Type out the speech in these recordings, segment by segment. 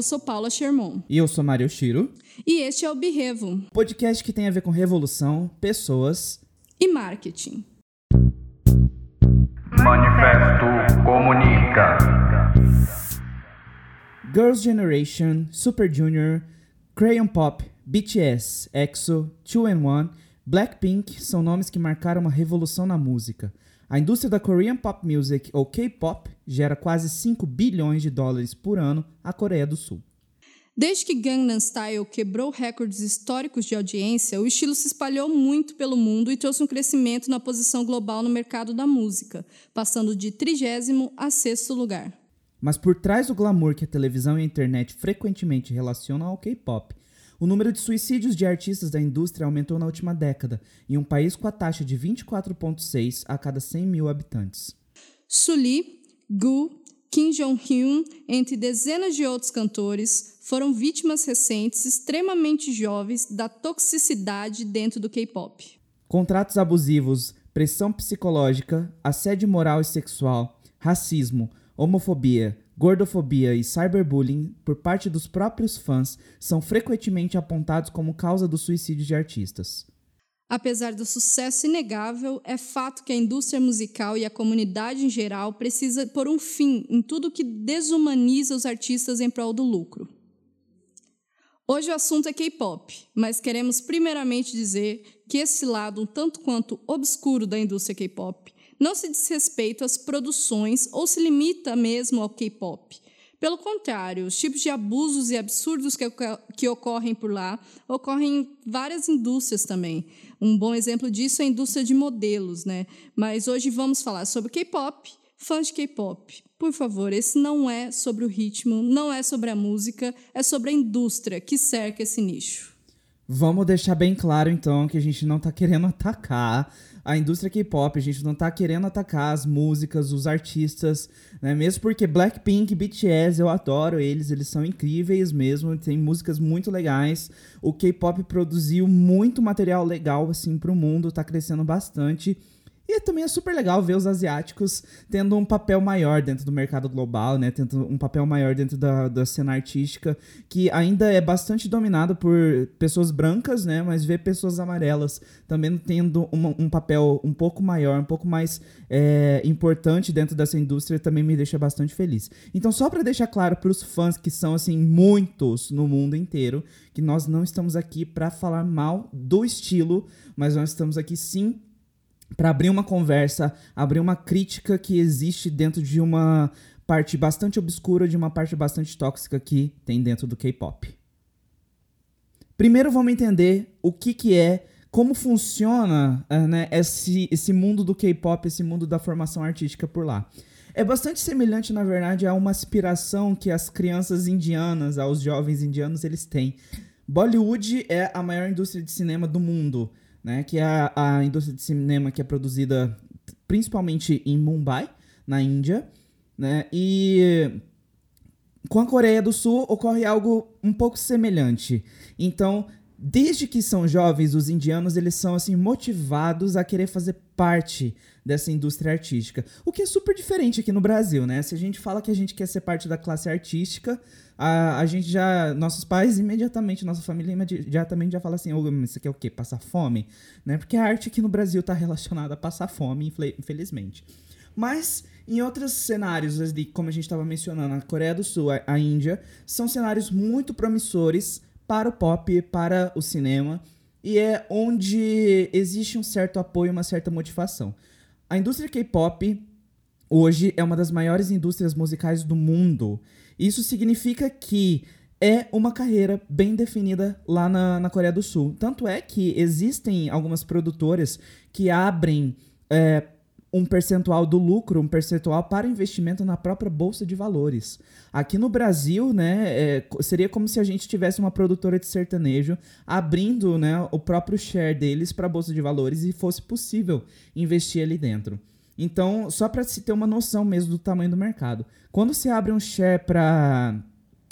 Eu sou Paula Sherman. E eu sou Mario Shiro. E este é o Birrevo podcast que tem a ver com revolução, pessoas e marketing. Manifesto Comunica. Girls' Generation, Super Junior, Crayon Pop, BTS, EXO, 2NE1, Blackpink são nomes que marcaram uma revolução na música. A indústria da Korean Pop Music, ou K-pop, gera quase 5 bilhões de dólares por ano à Coreia do Sul. Desde que Gangnam Style quebrou recordes históricos de audiência, o estilo se espalhou muito pelo mundo e trouxe um crescimento na posição global no mercado da música, passando de trigésimo a sexto lugar. Mas por trás do glamour que a televisão e a internet frequentemente relacionam ao K-pop, o número de suicídios de artistas da indústria aumentou na última década, em um país com a taxa de 24,6 a cada 100 mil habitantes. Sully, Gu, Kim Jong-hyun, entre dezenas de outros cantores, foram vítimas recentes extremamente jovens da toxicidade dentro do K-pop. Contratos abusivos, pressão psicológica, assédio moral e sexual, racismo, homofobia, gordofobia e cyberbullying por parte dos próprios fãs são frequentemente apontados como causa do suicídio de artistas. Apesar do sucesso inegável, é fato que a indústria musical e a comunidade em geral precisa pôr um fim em tudo que desumaniza os artistas em prol do lucro. Hoje o assunto é K-pop, mas queremos primeiramente dizer que esse lado um tanto quanto obscuro da indústria K-pop não se diz respeito às produções ou se limita mesmo ao K-pop. Pelo contrário, os tipos de abusos e absurdos que, que ocorrem por lá ocorrem em várias indústrias também. Um bom exemplo disso é a indústria de modelos, né? Mas hoje vamos falar sobre K-pop, fãs de K-pop. Por favor, esse não é sobre o ritmo, não é sobre a música, é sobre a indústria que cerca esse nicho. Vamos deixar bem claro então que a gente não está querendo atacar a indústria K-pop, a gente não tá querendo atacar as músicas, os artistas, né? Mesmo porque Blackpink, BTS, eu adoro eles, eles são incríveis mesmo, tem músicas muito legais. O K-pop produziu muito material legal assim pro mundo, tá crescendo bastante. E também é super legal ver os asiáticos tendo um papel maior dentro do mercado global, né? Tendo um papel maior dentro da, da cena artística, que ainda é bastante dominado por pessoas brancas, né? Mas ver pessoas amarelas também tendo uma, um papel um pouco maior, um pouco mais é, importante dentro dessa indústria também me deixa bastante feliz. Então, só para deixar claro para os fãs que são, assim, muitos no mundo inteiro, que nós não estamos aqui para falar mal do estilo, mas nós estamos aqui sim para abrir uma conversa, abrir uma crítica que existe dentro de uma parte bastante obscura, de uma parte bastante tóxica que tem dentro do K-pop. Primeiro vamos entender o que, que é, como funciona uh, né, esse, esse mundo do K-pop, esse mundo da formação artística por lá. É bastante semelhante, na verdade, a uma aspiração que as crianças indianas, aos jovens indianos, eles têm. Bollywood é a maior indústria de cinema do mundo né? Que é a, indústria de cinema que é produzida principalmente em Mumbai, na Índia, né? E com a Coreia do Sul ocorre algo um pouco semelhante. Então, desde que são jovens, os indianos eles são assim motivados a querer fazer parte dessa indústria artística. O que é super diferente aqui no Brasil, né? Se a gente fala que a gente quer ser parte da classe artística, a, a gente já. Nossos pais imediatamente, nossa família imediatamente já fala assim: oh, isso aqui é o quê? Passar fome? Né? Porque a arte aqui no Brasil está relacionada a passar fome, infelizmente. Mas em outros cenários, como a gente estava mencionando, a Coreia do Sul, a, a Índia, são cenários muito promissores para o pop, para o cinema, e é onde existe um certo apoio, uma certa motivação. A indústria K-pop hoje é uma das maiores indústrias musicais do mundo. Isso significa que é uma carreira bem definida lá na, na Coreia do Sul. Tanto é que existem algumas produtoras que abrem é, um percentual do lucro, um percentual para investimento na própria bolsa de valores. Aqui no Brasil, né, é, seria como se a gente tivesse uma produtora de sertanejo abrindo, né, o próprio share deles para a bolsa de valores e fosse possível investir ali dentro. Então, só para se ter uma noção mesmo do tamanho do mercado. Quando você abre um share para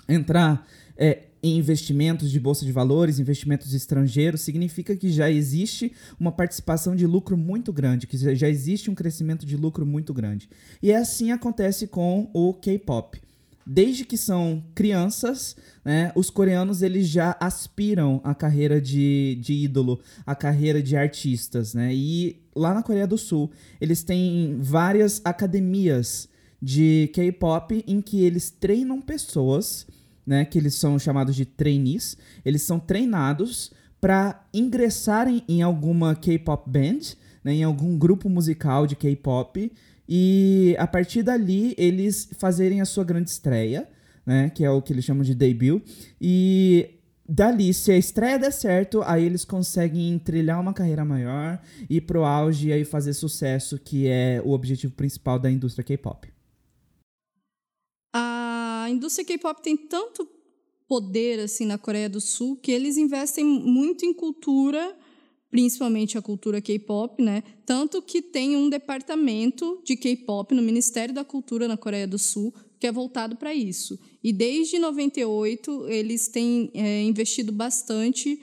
entrar é, em investimentos de bolsa de valores, investimentos estrangeiros, significa que já existe uma participação de lucro muito grande, que já existe um crescimento de lucro muito grande. E é assim acontece com o K-pop. Desde que são crianças, né, os coreanos eles já aspiram à carreira de, de ídolo, à carreira de artistas, né? E lá na Coreia do Sul, eles têm várias academias de K-pop em que eles treinam pessoas, né, que eles são chamados de trainees, eles são treinados para ingressarem em alguma K-pop band, né, em algum grupo musical de K-pop e a partir dali eles fazerem a sua grande estreia, né, que é o que eles chamam de debut, e dali, se a estreia der certo, aí eles conseguem trilhar uma carreira maior, ir pro auge e aí fazer sucesso, que é o objetivo principal da indústria K-pop. A indústria K-pop tem tanto poder assim na Coreia do Sul que eles investem muito em cultura, principalmente a cultura K-pop, né? Tanto que tem um departamento de K-pop no Ministério da Cultura na Coreia do Sul que é voltado para isso. E desde 98 eles têm é, investido bastante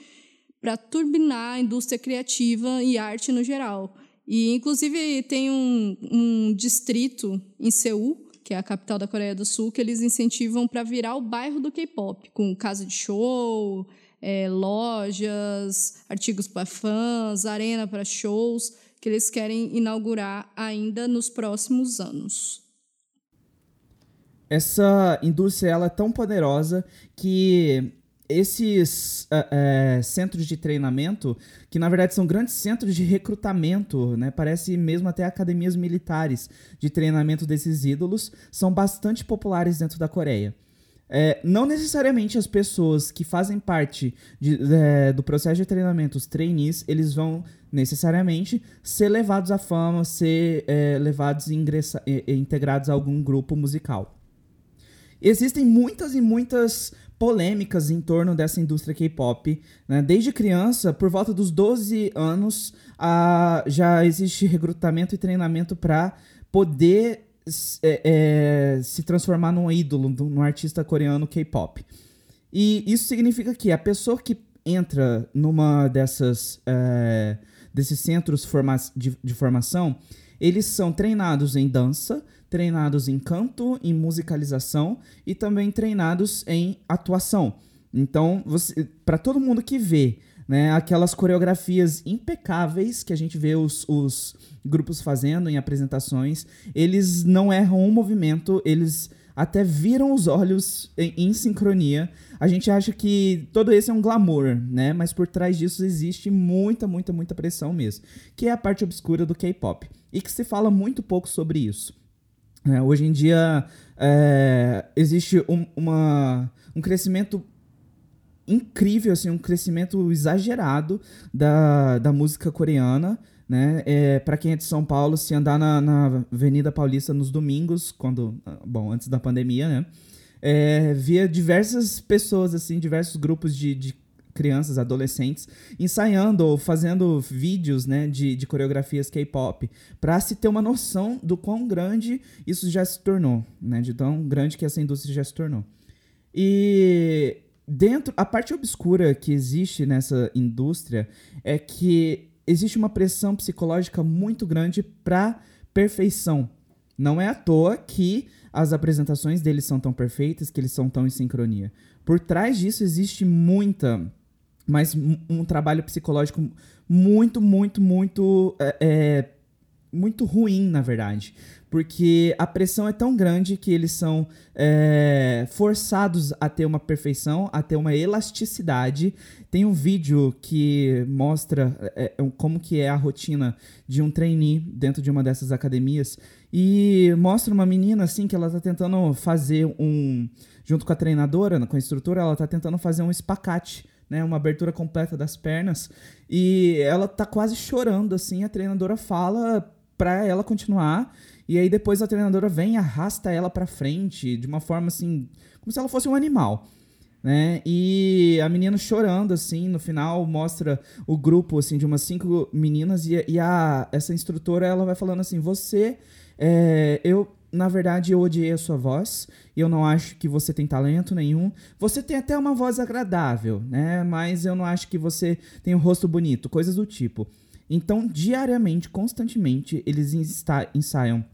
para turbinar a indústria criativa e arte no geral. E inclusive tem um, um distrito em Seul que é a capital da Coreia do Sul, que eles incentivam para virar o bairro do K-pop, com casa de show, é, lojas, artigos para fãs, arena para shows, que eles querem inaugurar ainda nos próximos anos. Essa indústria ela é tão poderosa que esses uh, uh, centros de treinamento, que na verdade são grandes centros de recrutamento, né? parece mesmo até academias militares de treinamento desses ídolos, são bastante populares dentro da Coreia. É, não necessariamente as pessoas que fazem parte de, é, do processo de treinamento, os trainees, eles vão necessariamente ser levados à fama, ser é, levados e integrados a algum grupo musical. Existem muitas e muitas polêmicas em torno dessa indústria K-pop. Né? Desde criança, por volta dos 12 anos, a, já existe recrutamento e treinamento para poder é, é, se transformar num ídolo, num artista coreano K-pop. E isso significa que a pessoa que entra numa dessas é, desses centros de, de formação, eles são treinados em dança, treinados em canto, em musicalização e também treinados em atuação. Então, para todo mundo que vê né, aquelas coreografias impecáveis que a gente vê os, os grupos fazendo em apresentações, eles não erram um movimento, eles até viram os olhos em, em, sincronia. A gente acha que todo esse é um glamour, né? Mas por trás disso existe muita, muita, muita pressão mesmo, que é a parte obscura do K-pop e que se fala muito pouco sobre isso. É, hoje em dia é, existe um, uma, um crescimento incrível, assim, um crescimento exagerado da, da música coreana. Né? É, para quem é de São Paulo, se andar na, na Avenida Paulista nos domingos, quando, bom, antes da pandemia, né? É, via diversas pessoas, assim, diversos grupos de, de crianças, adolescentes, ensaiando ou fazendo vídeos né, de, de coreografias K-pop, para se ter uma noção do quão grande isso já se tornou, né, de tão grande que essa indústria já se tornou. E dentro, a parte obscura que existe nessa indústria é que existe uma pressão psicológica muito grande para perfeição. Não é à toa que as apresentações deles são tão perfeitas, que eles são tão em sincronia. Por trás disso existe muita mas um trabalho psicológico muito, muito, muito. É, é, muito ruim, na verdade. Porque a pressão é tão grande que eles são é, forçados a ter uma perfeição, a ter uma elasticidade. Tem um vídeo que mostra é, é como que é a rotina de um trainee dentro de uma dessas academias. E mostra uma menina, assim, que ela tá tentando fazer um... Junto com a treinadora, com a instrutora, ela tá tentando fazer um espacate né, uma abertura completa das pernas, e ela tá quase chorando assim, a treinadora fala para ela continuar, e aí depois a treinadora vem e arrasta ela para frente de uma forma assim, como se ela fosse um animal. Né? E a menina chorando, assim, no final mostra o grupo, assim, de umas cinco meninas e, e a, essa instrutora, ela vai falando assim, você, é, eu, na verdade, eu odiei a sua voz e eu não acho que você tem talento nenhum. Você tem até uma voz agradável, né? Mas eu não acho que você tem um rosto bonito, coisas do tipo. Então, diariamente, constantemente, eles ensaiam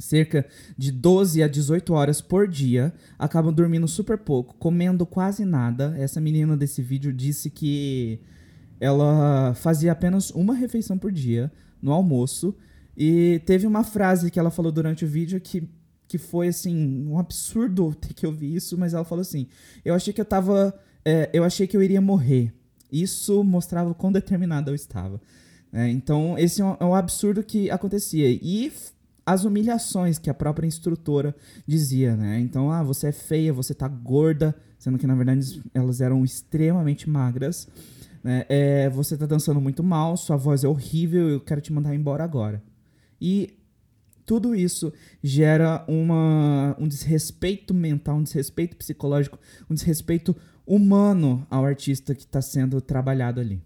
cerca de 12 a 18 horas por dia, acabam dormindo super pouco, comendo quase nada. Essa menina desse vídeo disse que ela fazia apenas uma refeição por dia no almoço. E teve uma frase que ela falou durante o vídeo que, que foi assim, um absurdo ter que ouvir isso, mas ela falou assim: Eu achei que eu tava. É, eu achei que eu iria morrer. Isso mostrava quão determinada eu estava. É, então, esse é um, é um absurdo que acontecia. E as humilhações que a própria instrutora dizia, né? Então, ah, você é feia, você tá gorda, sendo que na verdade elas eram extremamente magras. Né? É, você tá dançando muito mal, sua voz é horrível, eu quero te mandar embora agora. E tudo isso gera uma, um desrespeito mental, um desrespeito psicológico, um desrespeito humano ao artista que está sendo trabalhado ali.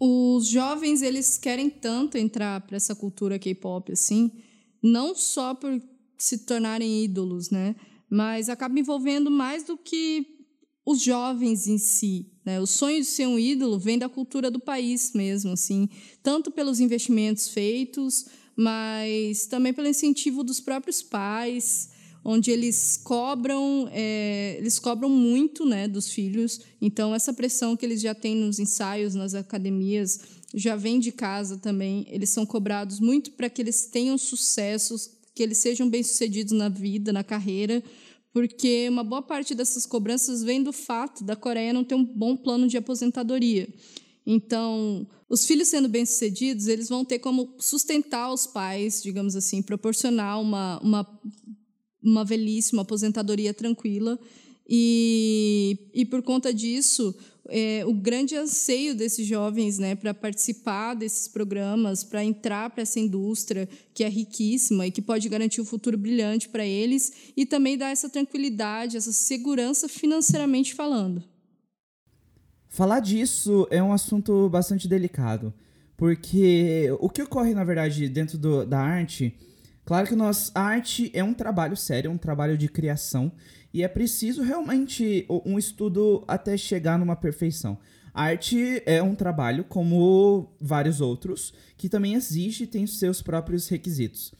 Os jovens, eles querem tanto entrar para essa cultura K-pop, assim, não só por se tornarem ídolos, né? Mas acaba envolvendo mais do que os jovens em si. Né? O sonho de ser um ídolo vem da cultura do país mesmo, assim, tanto pelos investimentos feitos, mas também pelo incentivo dos próprios pais, onde eles cobram, é, eles cobram muito, né, dos filhos. Então essa pressão que eles já têm nos ensaios, nas academias, já vem de casa também. Eles são cobrados muito para que eles tenham sucessos, que eles sejam bem sucedidos na vida, na carreira, porque uma boa parte dessas cobranças vem do fato da Coreia não ter um bom plano de aposentadoria. Então, os filhos sendo bem-sucedidos, eles vão ter como sustentar os pais, digamos assim, proporcionar uma, uma, uma velhice, uma aposentadoria tranquila. E, e por conta disso, é, o grande anseio desses jovens né, para participar desses programas, para entrar para essa indústria que é riquíssima e que pode garantir um futuro brilhante para eles e também dar essa tranquilidade, essa segurança financeiramente falando. Falar disso é um assunto bastante delicado, porque o que ocorre, na verdade, dentro do, da arte, claro que nós, a arte é um trabalho sério, é um trabalho de criação, e é preciso realmente um estudo até chegar numa perfeição. A arte é um trabalho, como vários outros, que também exige e tem seus próprios requisitos.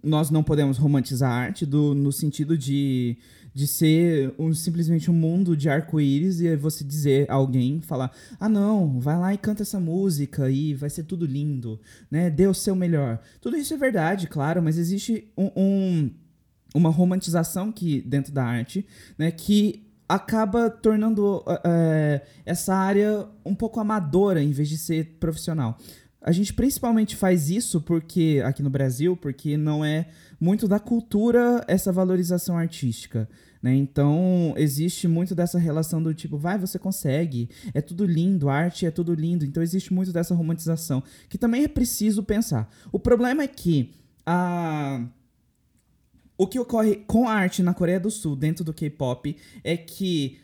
Nós não podemos romantizar a arte do, no sentido de de ser um, simplesmente um mundo de arco-íris e você dizer a alguém, falar, ah não, vai lá e canta essa música e vai ser tudo lindo, né? Dê o seu melhor. Tudo isso é verdade, claro, mas existe um, um uma romantização que dentro da arte, né? Que acaba tornando uh, essa área um pouco amadora em vez de ser profissional. A gente principalmente faz isso porque aqui no Brasil, porque não é muito da cultura essa valorização artística. Né? Então, existe muito dessa relação do tipo, vai, você consegue, é tudo lindo, arte é tudo lindo. Então, existe muito dessa romantização, que também é preciso pensar. O problema é que a. O que ocorre com a arte na Coreia do Sul, dentro do K-pop, é que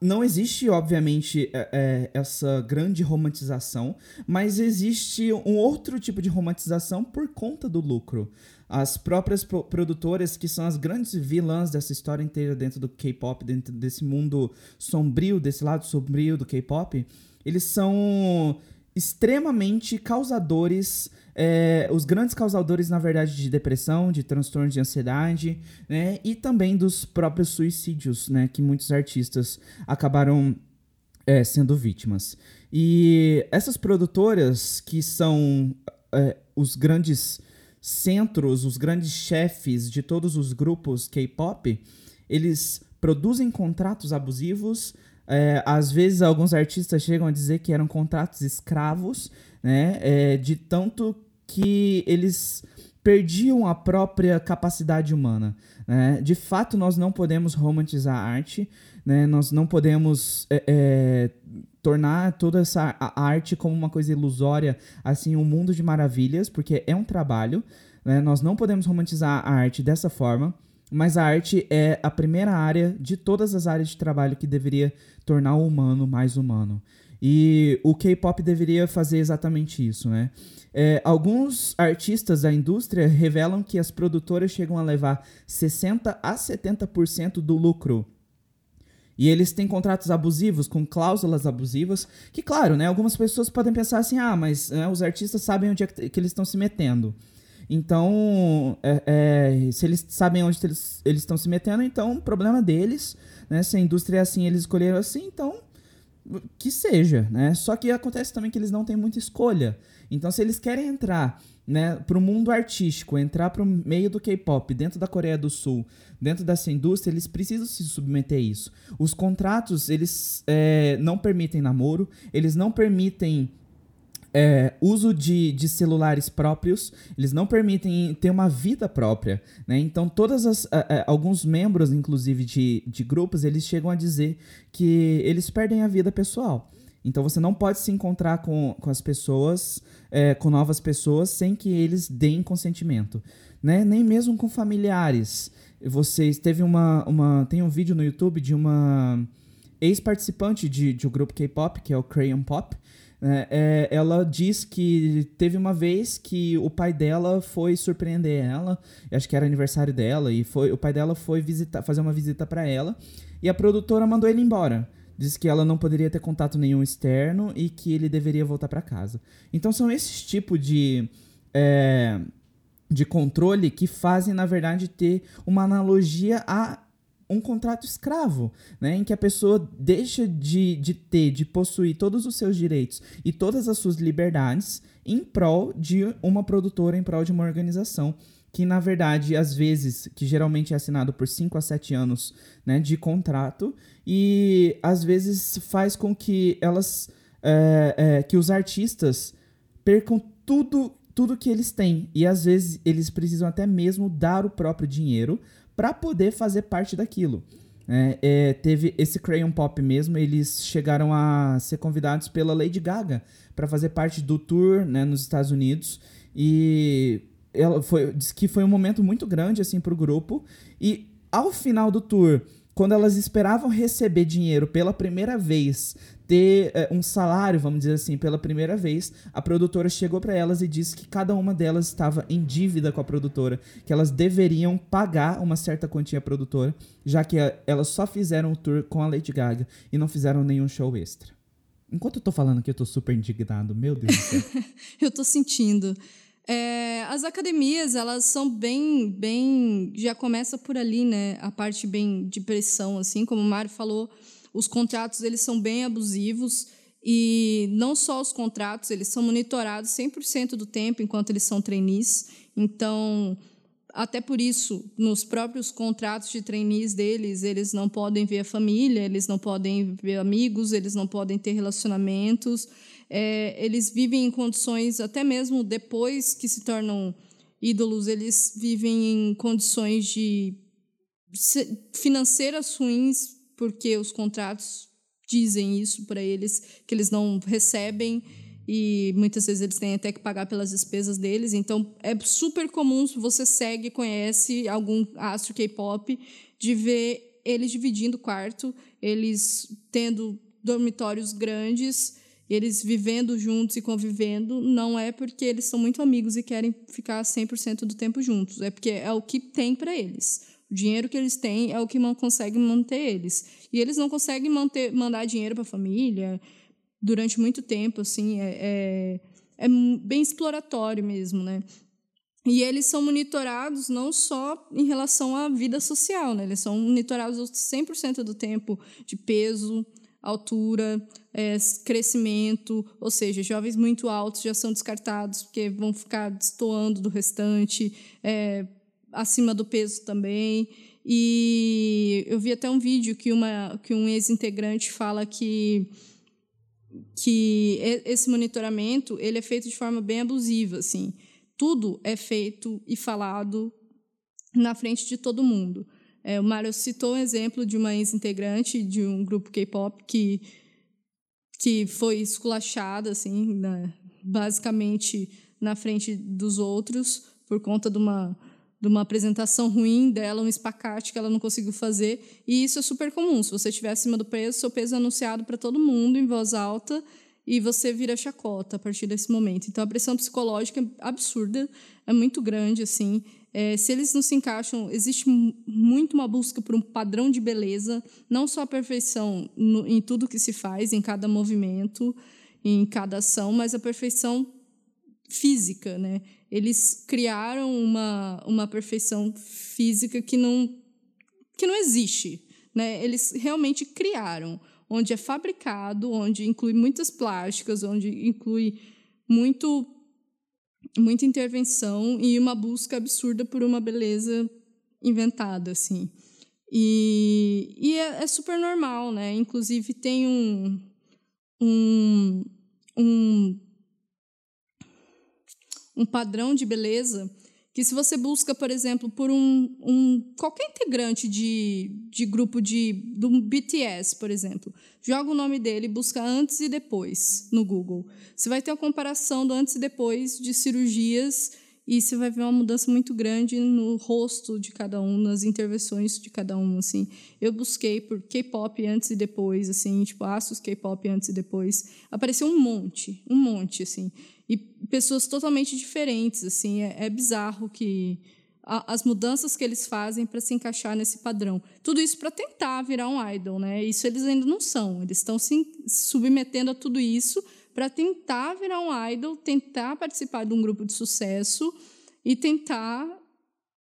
não existe, obviamente, é, é, essa grande romantização, mas existe um outro tipo de romantização por conta do lucro. As próprias pro produtoras, que são as grandes vilãs dessa história inteira dentro do K-pop, dentro desse mundo sombrio, desse lado sombrio do K-pop, eles são extremamente causadores, é, os grandes causadores, na verdade, de depressão, de transtorno de ansiedade, né, e também dos próprios suicídios, né, que muitos artistas acabaram é, sendo vítimas. E essas produtoras, que são é, os grandes centros, os grandes chefes de todos os grupos K-pop, eles produzem contratos abusivos. É, às vezes, alguns artistas chegam a dizer que eram contratos escravos, né? É, de tanto que eles perdiam a própria capacidade humana. Né? De fato, nós não podemos romantizar a arte, né? nós não podemos é, é, tornar toda essa arte como uma coisa ilusória, assim, um mundo de maravilhas, porque é um trabalho. Né? Nós não podemos romantizar a arte dessa forma, mas a arte é a primeira área de todas as áreas de trabalho que deveria tornar o humano mais humano. E o K-pop deveria fazer exatamente isso, né? É, alguns artistas da indústria revelam que as produtoras chegam a levar 60 a 70% do lucro. E eles têm contratos abusivos, com cláusulas abusivas, que, claro, né, algumas pessoas podem pensar assim, ah, mas né, os artistas sabem onde é que eles estão se metendo. Então, é, é, se eles sabem onde eles estão se metendo, então, problema deles. Né? Se a indústria é assim, eles escolheram assim, então que seja, né? Só que acontece também que eles não têm muita escolha. Então, se eles querem entrar né, para o mundo artístico, entrar para o meio do K-pop, dentro da Coreia do Sul, dentro dessa indústria, eles precisam se submeter a isso. Os contratos, eles é, não permitem namoro, eles não permitem é, uso de, de celulares próprios, eles não permitem ter uma vida própria, né? Então, todas as, alguns membros, inclusive, de, de grupos, eles chegam a dizer que eles perdem a vida pessoal. Então, você não pode se encontrar com, com as pessoas, é, com novas pessoas, sem que eles deem consentimento, né? Nem mesmo com familiares. Vocês teve uma, uma tem um vídeo no YouTube de uma ex-participante de, de um grupo K-pop, que é o Crayon Pop, é, é, ela diz que teve uma vez que o pai dela foi surpreender ela, acho que era aniversário dela, e foi o pai dela foi visitar, fazer uma visita para ela, e a produtora mandou ele embora. Disse que ela não poderia ter contato nenhum externo e que ele deveria voltar para casa. Então são esses tipos de. É, de controle que fazem, na verdade, ter uma analogia a um contrato escravo, né, em que a pessoa deixa de, de ter, de possuir todos os seus direitos e todas as suas liberdades em prol de uma produtora, em prol de uma organização que na verdade, às vezes, que geralmente é assinado por 5 a 7 anos né, de contrato, e às vezes faz com que elas. É, é, que os artistas percam tudo, tudo que eles têm. E às vezes eles precisam até mesmo dar o próprio dinheiro para poder fazer parte daquilo. É, é, teve esse Crayon Pop mesmo, eles chegaram a ser convidados pela Lady Gaga para fazer parte do tour né, nos Estados Unidos e ela foi disse que foi um momento muito grande assim para o grupo e ao final do tour quando elas esperavam receber dinheiro pela primeira vez ter é, um salário, vamos dizer assim, pela primeira vez, a produtora chegou para elas e disse que cada uma delas estava em dívida com a produtora, que elas deveriam pagar uma certa quantia à produtora, já que a, elas só fizeram o tour com a Lady Gaga e não fizeram nenhum show extra. Enquanto eu tô falando aqui, eu tô super indignado, meu Deus do céu. eu tô sentindo. É, as academias, elas são bem, bem, já começa por ali, né? A parte bem de pressão, assim, como o Mário falou, os contratos eles são bem abusivos e não só os contratos, eles são monitorados 100% do tempo enquanto eles são trainees. Então, até por isso, nos próprios contratos de trainees deles, eles não podem ver a família, eles não podem ver amigos, eles não podem ter relacionamentos. É, eles vivem em condições, até mesmo depois que se tornam ídolos, eles vivem em condições de financeiras ruins porque os contratos dizem isso para eles, que eles não recebem e muitas vezes eles têm até que pagar pelas despesas deles. Então é super comum se você segue, conhece algum astro K-pop, de ver eles dividindo quarto, eles tendo dormitórios grandes, eles vivendo juntos e convivendo, não é porque eles são muito amigos e querem ficar 100% do tempo juntos, é porque é o que tem para eles. O dinheiro que eles têm é o que consegue manter eles. E eles não conseguem manter, mandar dinheiro para a família durante muito tempo, assim, é, é, é bem exploratório mesmo, né? E eles são monitorados não só em relação à vida social, né? Eles são monitorados 100% do tempo de peso, altura, é, crescimento, ou seja, jovens muito altos já são descartados porque vão ficar destoando do restante, é, acima do peso também. E eu vi até um vídeo que, uma, que um ex-integrante fala que, que esse monitoramento ele é feito de forma bem abusiva. Assim. Tudo é feito e falado na frente de todo mundo. É, o Mário citou um exemplo de uma ex-integrante de um grupo K-pop que, que foi esculachada, assim, né, basicamente na frente dos outros, por conta de uma de uma apresentação ruim dela, um espacate que ela não conseguiu fazer. E isso é super comum. Se você estiver acima do peso, seu peso é anunciado para todo mundo em voz alta e você vira chacota a partir desse momento. Então a pressão psicológica é absurda, é muito grande assim. É, se eles não se encaixam, existe muito uma busca por um padrão de beleza, não só a perfeição no, em tudo que se faz, em cada movimento, em cada ação, mas a perfeição física, né? Eles criaram uma, uma perfeição física que não, que não existe, né? Eles realmente criaram, onde é fabricado, onde inclui muitas plásticas, onde inclui muito muita intervenção e uma busca absurda por uma beleza inventada, assim. E, e é, é super normal, né? Inclusive tem um, um, um, um padrão de beleza que se você busca, por exemplo, por um, um qualquer integrante de, de grupo de do BTS, por exemplo, joga o nome dele, busca antes e depois no Google. Você vai ter a comparação do antes e depois de cirurgias e você vai ver uma mudança muito grande no rosto de cada um, nas intervenções de cada um, assim. Eu busquei por K-pop antes e depois, assim, tipo, Asus K-pop antes e depois. Apareceu um monte, um monte, assim. E pessoas totalmente diferentes, assim. É, é bizarro que a, as mudanças que eles fazem para se encaixar nesse padrão. Tudo isso para tentar virar um idol, né? Isso eles ainda não são. Eles estão se submetendo a tudo isso para tentar virar um idol, tentar participar de um grupo de sucesso e tentar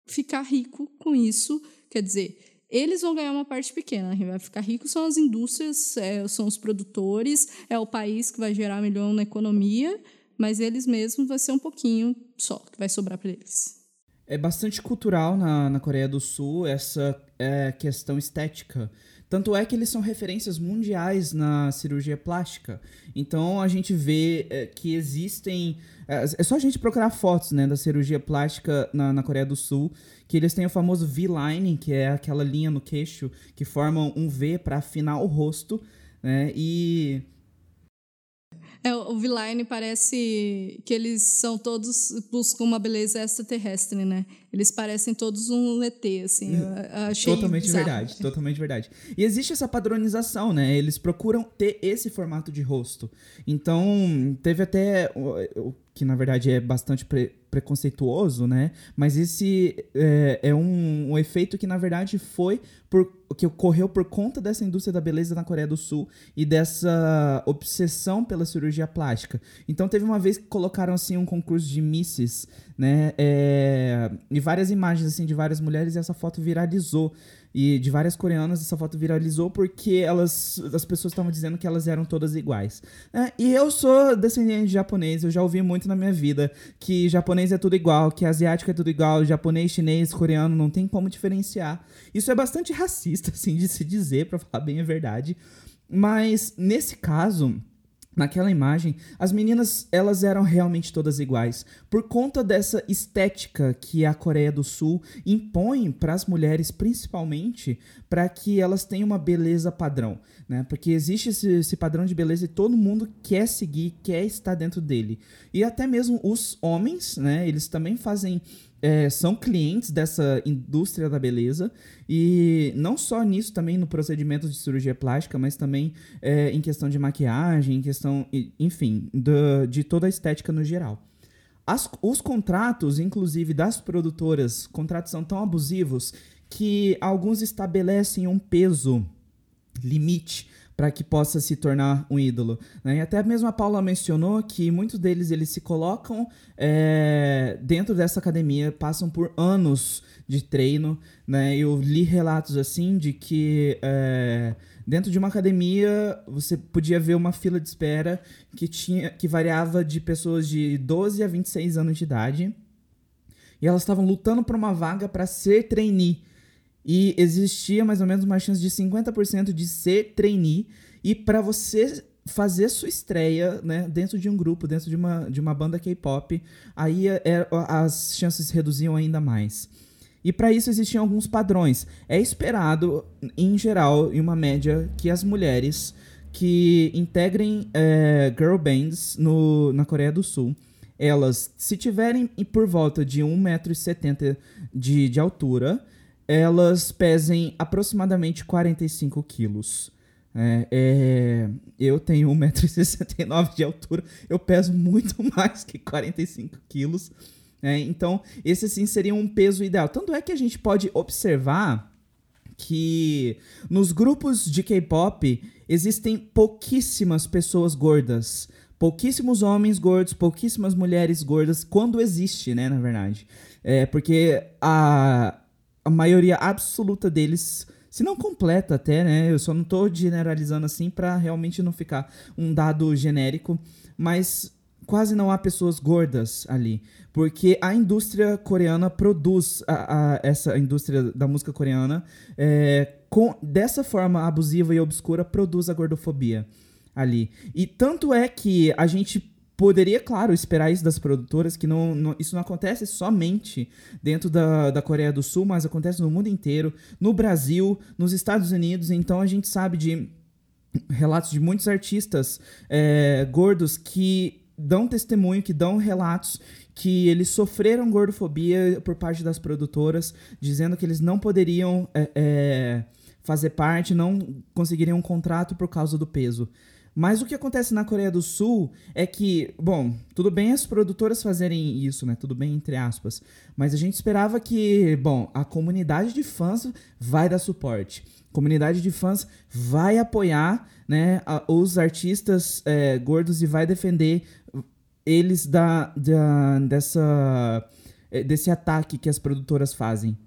ficar rico com isso. Quer dizer, eles vão ganhar uma parte pequena. Quem vai ficar rico são as indústrias, é, são os produtores, é o país que vai gerar milhão na economia, mas eles mesmos vai ser um pouquinho só que vai sobrar para eles. É bastante cultural na, na Coreia do Sul essa é, questão estética. Tanto é que eles são referências mundiais na cirurgia plástica. Então a gente vê é, que existem. É, é, só a gente procurar fotos né, da cirurgia plástica na, na Coreia do Sul, que eles têm o famoso V-line, que é aquela linha no queixo que formam um V para afinar o rosto. Né, e é, o V-Line parece que eles são todos buscam uma beleza extraterrestre, né? Eles parecem todos um ET, assim. Achei totalmente bizarro. verdade, totalmente verdade. E existe essa padronização, né? Eles procuram ter esse formato de rosto. Então, teve até o que na verdade é bastante pre preconceituoso, né? Mas esse é, é um, um, efeito que na verdade foi por que ocorreu por conta dessa indústria da beleza na Coreia do Sul e dessa obsessão pela cirurgia plástica. Então teve uma vez que colocaram assim um concurso de misses, né? É, e várias imagens assim de várias mulheres e essa foto viralizou e de várias coreanas essa foto viralizou porque elas as pessoas estavam dizendo que elas eram todas iguais. É, e eu sou descendente de japonês, eu já ouvi muito na minha vida que japonês é tudo igual, que asiático é tudo igual, japonês, chinês, coreano não tem como diferenciar. Isso é bastante racista assim de se dizer, para falar bem a verdade. Mas nesse caso, Naquela imagem, as meninas elas eram realmente todas iguais, por conta dessa estética que a Coreia do Sul impõe para as mulheres, principalmente, para que elas tenham uma beleza padrão, né? Porque existe esse, esse, padrão de beleza e todo mundo quer seguir, quer estar dentro dele. E até mesmo os homens, né? Eles também fazem é, são clientes dessa indústria da beleza e não só nisso também no procedimento de cirurgia plástica, mas também é, em questão de maquiagem, em questão, enfim, do, de toda a estética no geral. As, os contratos, inclusive das produtoras, contratos são tão abusivos que alguns estabelecem um peso limite para que possa se tornar um ídolo. Né? E até mesmo a Paula mencionou que muitos deles eles se colocam é, dentro dessa academia, passam por anos de treino. Né? Eu li relatos assim de que é, dentro de uma academia você podia ver uma fila de espera que, tinha, que variava de pessoas de 12 a 26 anos de idade. E elas estavam lutando por uma vaga para ser trainee. E existia mais ou menos uma chance de 50% de ser trainee. E para você fazer sua estreia, né, dentro de um grupo, dentro de uma, de uma banda K-pop, aí é, é as chances reduziam ainda mais. E para isso existiam alguns padrões. É esperado, em geral, em uma média, que as mulheres que integrem é, girl bands no, na Coreia do Sul, elas, se tiverem por volta de 1,70m de, de altura, elas pesem aproximadamente 45 quilos. É, é, eu tenho 1,69m de altura, eu peso muito mais que 45 quilos. É, então, esse sim seria um peso ideal. Tanto é que a gente pode observar que nos grupos de K-pop existem pouquíssimas pessoas gordas pouquíssimos homens gordos, pouquíssimas mulheres gordas, quando existe, né, na verdade. É, porque a, a maioria absoluta deles, se não completa até, né, eu só não tô generalizando assim para realmente não ficar um dado genérico, mas quase não há pessoas gordas ali, porque a indústria coreana produz a, a, essa indústria da música coreana é, com, dessa forma abusiva e obscura produz a gordofobia ali. E tanto é que a gente poderia, claro, esperar isso das produtoras, que não, não, isso não acontece somente dentro da, da Coreia do Sul, mas acontece no mundo inteiro, no Brasil, nos Estados Unidos, então a gente sabe de relatos de muitos artistas é, gordos que dão testemunho, que dão relatos que eles sofreram gordofobia por parte das produtoras, dizendo que eles não poderiam é, é, fazer parte, não conseguiriam um contrato por causa do peso. Mas o que acontece na Coreia do Sul é que, bom, tudo bem as produtoras fazerem isso, né? Tudo bem entre aspas. Mas a gente esperava que, bom, a comunidade de fãs vai dar suporte. A comunidade de fãs vai apoiar, né, os artistas é, gordos e vai defender eles da, da dessa é, desse ataque que as produtoras fazem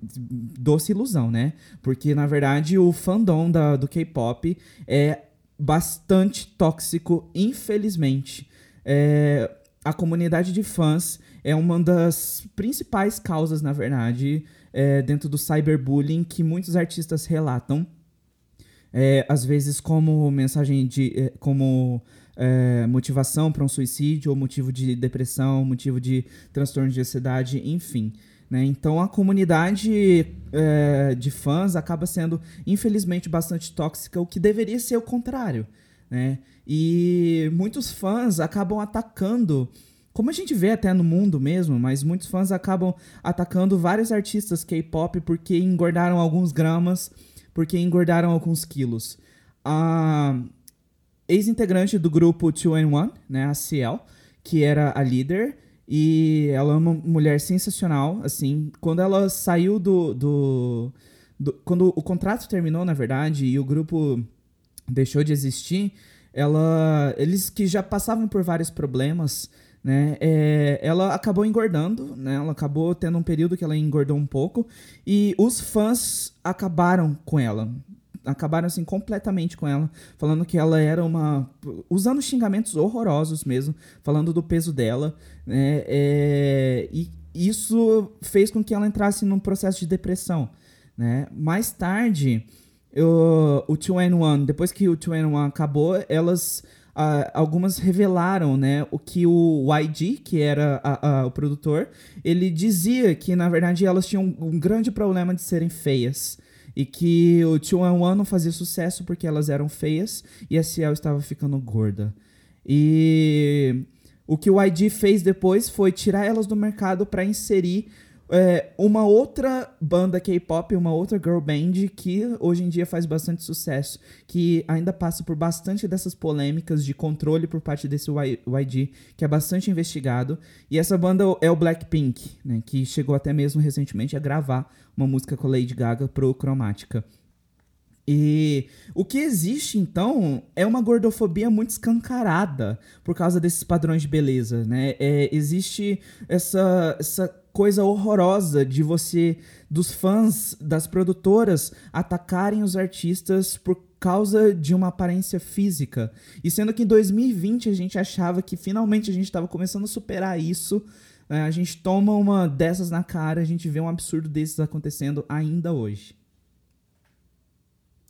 doce ilusão, né? Porque, na verdade, o fandom da, do K-pop é bastante tóxico, infelizmente. É, a comunidade de fãs é uma das principais causas, na verdade, é, dentro do cyberbullying que muitos artistas relatam. É, às vezes como mensagem de. É, como é, motivação para um suicídio, ou motivo de depressão, motivo de transtorno de ansiedade, enfim. Né? Então a comunidade é, de fãs acaba sendo, infelizmente, bastante tóxica, o que deveria ser o contrário. Né? E muitos fãs acabam atacando, como a gente vê até no mundo mesmo, mas muitos fãs acabam atacando vários artistas K-pop porque engordaram alguns gramas, porque engordaram alguns quilos. A ex-integrante do grupo 2 né, a Ciel, que era a líder, e ela é uma mulher sensacional, assim. Quando ela saiu do, do, do, Quando o contrato terminou, na verdade, e o grupo deixou de existir, ela. Eles que já passavam por vários problemas, né? É, ela acabou engordando, né? Ela acabou tendo um período que ela engordou um pouco. E os fãs acabaram com ela acabaram assim completamente com ela, falando que ela era uma. usando xingamentos horrorosos mesmo, falando do peso dela, né? É, e isso fez com que ela entrasse num processo de depressão, né? Mais tarde, eu, o 2N1, depois que o 2N1 acabou, elas. Uh, algumas revelaram né, o que o YG, que era a, a, o produtor, ele dizia que, na verdade, elas tinham um, um grande problema de serem feias e que o 211 não fazia sucesso porque elas eram feias e a Ciel estava ficando gorda. E o que o ID fez depois foi tirar elas do mercado para inserir é, uma outra banda K-pop, uma outra girl band que hoje em dia faz bastante sucesso, que ainda passa por bastante dessas polêmicas de controle por parte desse YG, que é bastante investigado. E essa banda é o Blackpink, né, que chegou até mesmo recentemente a gravar uma música com a Lady Gaga pro Chromatica. E o que existe, então, é uma gordofobia muito escancarada por causa desses padrões de beleza, né? É, existe essa, essa coisa horrorosa de você, dos fãs, das produtoras, atacarem os artistas por causa de uma aparência física. E sendo que em 2020 a gente achava que finalmente a gente estava começando a superar isso, né? a gente toma uma dessas na cara, a gente vê um absurdo desses acontecendo ainda hoje.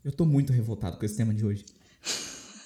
Eu tô muito revoltado com esse tema de hoje.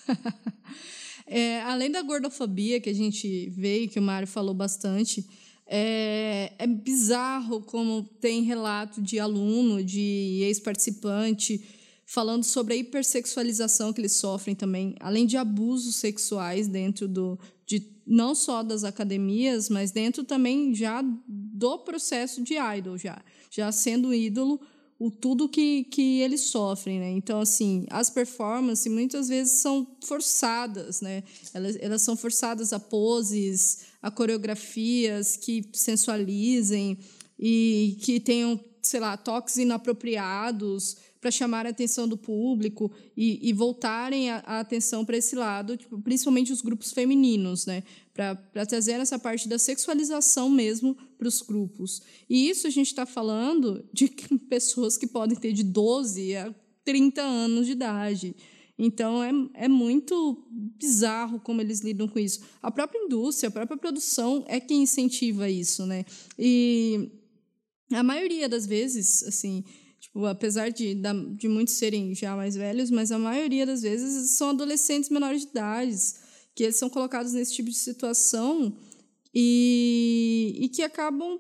é, além da gordofobia que a gente vê e que o Mário falou bastante, é, é bizarro como tem relato de aluno, de ex-participante, falando sobre a hipersexualização que eles sofrem também, além de abusos sexuais dentro do, de não só das academias, mas dentro também já do processo de idol, já, já sendo ídolo o tudo que, que eles sofrem, né? Então, assim, as performances muitas vezes são forçadas, né? Elas, elas são forçadas a poses, a coreografias que sensualizem e que tenham, sei lá, toques inapropriados para chamar a atenção do público e, e voltarem a, a atenção para esse lado, tipo, principalmente os grupos femininos, né? Para trazer essa parte da sexualização mesmo para os grupos. E isso a gente está falando de pessoas que podem ter de 12 a 30 anos de idade. Então é, é muito bizarro como eles lidam com isso. A própria indústria, a própria produção é quem incentiva isso, né? E a maioria das vezes, assim, tipo, apesar de, de muitos serem já mais velhos, mas a maioria das vezes são adolescentes menores de idade, que eles são colocados nesse tipo de situação e, e que acabam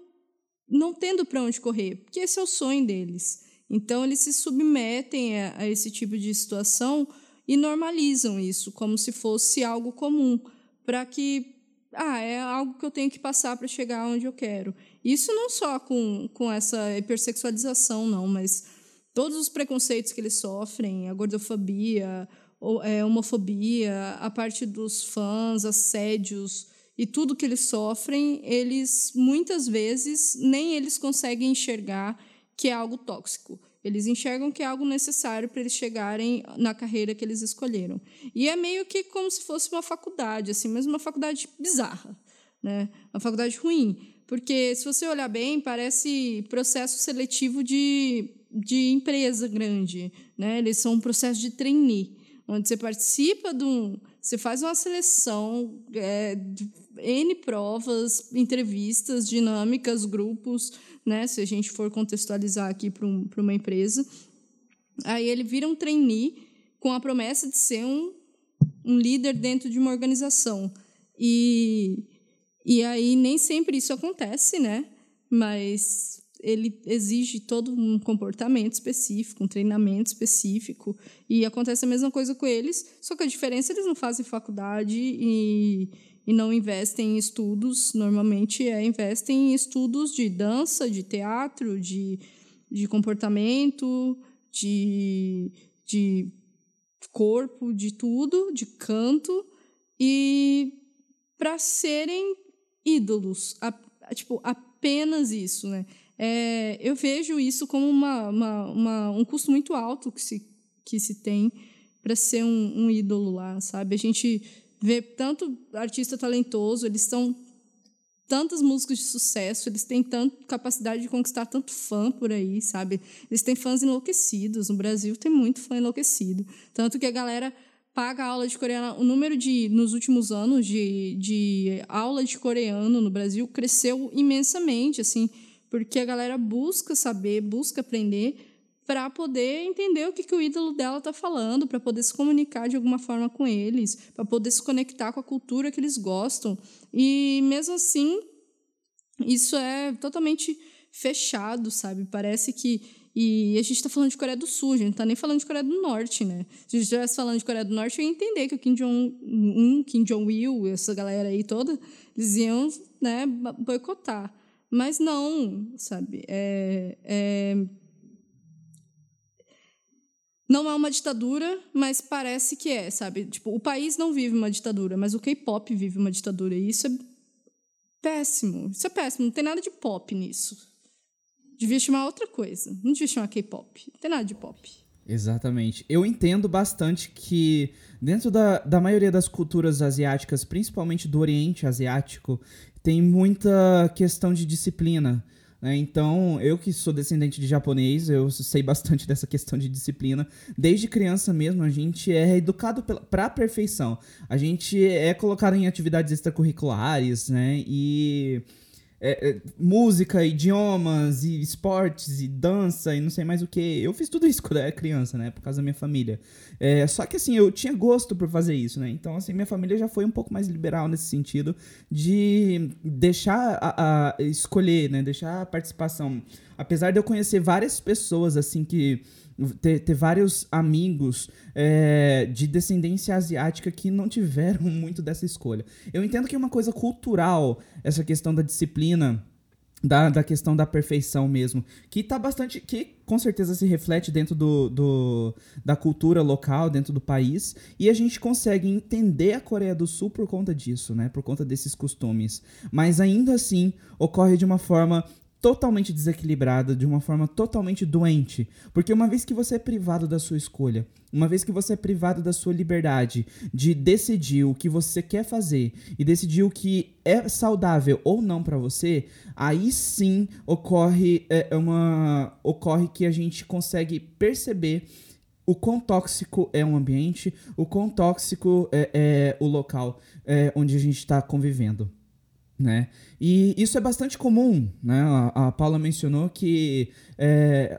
não tendo para onde correr, porque esse é o sonho deles. Então, eles se submetem a, a esse tipo de situação e normalizam isso como se fosse algo comum, para que ah, é algo que eu tenho que passar para chegar onde eu quero. Isso não só com, com essa hipersexualização, não, mas todos os preconceitos que eles sofrem, a gordofobia, é, homofobia, a parte dos fãs, assédios e tudo que eles sofrem, eles muitas vezes nem eles conseguem enxergar que é algo tóxico. Eles enxergam que é algo necessário para eles chegarem na carreira que eles escolheram. E é meio que como se fosse uma faculdade, assim, mas uma faculdade bizarra, né? Uma faculdade ruim, porque se você olhar bem, parece processo seletivo de, de empresa grande, né? Eles são um processo de trainee, onde você participa de um, você faz uma seleção, é, N provas, entrevistas, dinâmicas, grupos, né? Se a gente for contextualizar aqui para um, uma empresa. Aí ele vira um trainee com a promessa de ser um, um líder dentro de uma organização. E, e aí nem sempre isso acontece, né? Mas ele exige todo um comportamento específico, um treinamento específico, e acontece a mesma coisa com eles, só que a diferença é que eles não fazem faculdade e, e não investem em estudos, normalmente é investem em estudos de dança, de teatro, de, de comportamento, de, de corpo, de tudo, de canto, e para serem ídolos, a, tipo, apenas isso, né? É, eu vejo isso como uma, uma, uma, um custo muito alto que se, que se tem para ser um, um, ídolo lá, sabe? A gente vê tanto artista talentoso, eles são tantas músicas de sucesso, eles têm tanto capacidade de conquistar tanto fã por aí, sabe? Eles têm fãs enlouquecidos. No Brasil tem muito fã enlouquecido. Tanto que a galera paga aula de coreano. O número de, nos últimos anos, de, de aula de coreano no Brasil cresceu imensamente, assim porque a galera busca saber, busca aprender para poder entender o que, que o ídolo dela está falando, para poder se comunicar de alguma forma com eles, para poder se conectar com a cultura que eles gostam. E mesmo assim, isso é totalmente fechado, sabe? Parece que. E a gente está falando de Coreia do Sul, a gente não está nem falando de Coreia do Norte, né? Se a gente estivesse falando de Coreia do Norte, eu ia entender que o Kim Jong-un, Kim Jong-il, essa galera aí toda, eles iam né, boicotar. Mas não, sabe? É, é... Não é uma ditadura, mas parece que é, sabe? Tipo, o país não vive uma ditadura, mas o K-pop vive uma ditadura. E isso é péssimo. Isso é péssimo. Não tem nada de pop nisso. Devia chamar outra coisa. Não devia chamar K-pop. Não tem nada de pop. Exatamente. Eu entendo bastante que dentro da, da maioria das culturas asiáticas, principalmente do Oriente Asiático, tem muita questão de disciplina. Né? Então, eu que sou descendente de japonês, eu sei bastante dessa questão de disciplina. Desde criança mesmo, a gente é educado para a perfeição. A gente é colocado em atividades extracurriculares, né? E é, é, música, idiomas, e esportes, e dança, e não sei mais o que. Eu fiz tudo isso quando eu era criança, né? Por causa da minha família. É, só que assim, eu tinha gosto por fazer isso, né? Então, assim, minha família já foi um pouco mais liberal nesse sentido de deixar a, a escolher, né? Deixar a participação. Apesar de eu conhecer várias pessoas, assim, que ter, ter vários amigos é, de descendência asiática que não tiveram muito dessa escolha. Eu entendo que é uma coisa cultural essa questão da disciplina. Da, da questão da perfeição mesmo, que tá bastante, que com certeza se reflete dentro do, do, da cultura local, dentro do país, e a gente consegue entender a Coreia do Sul por conta disso, né, por conta desses costumes. Mas ainda assim, ocorre de uma forma totalmente desequilibrada, de uma forma totalmente doente. Porque uma vez que você é privado da sua escolha, uma vez que você é privado da sua liberdade de decidir o que você quer fazer e decidir o que é saudável ou não para você, aí sim ocorre é, é, uma ocorre que a gente consegue perceber o quão tóxico é um ambiente, o quão tóxico é, é o local é, onde a gente está convivendo né? E isso é bastante comum, né? A, a Paula mencionou que é,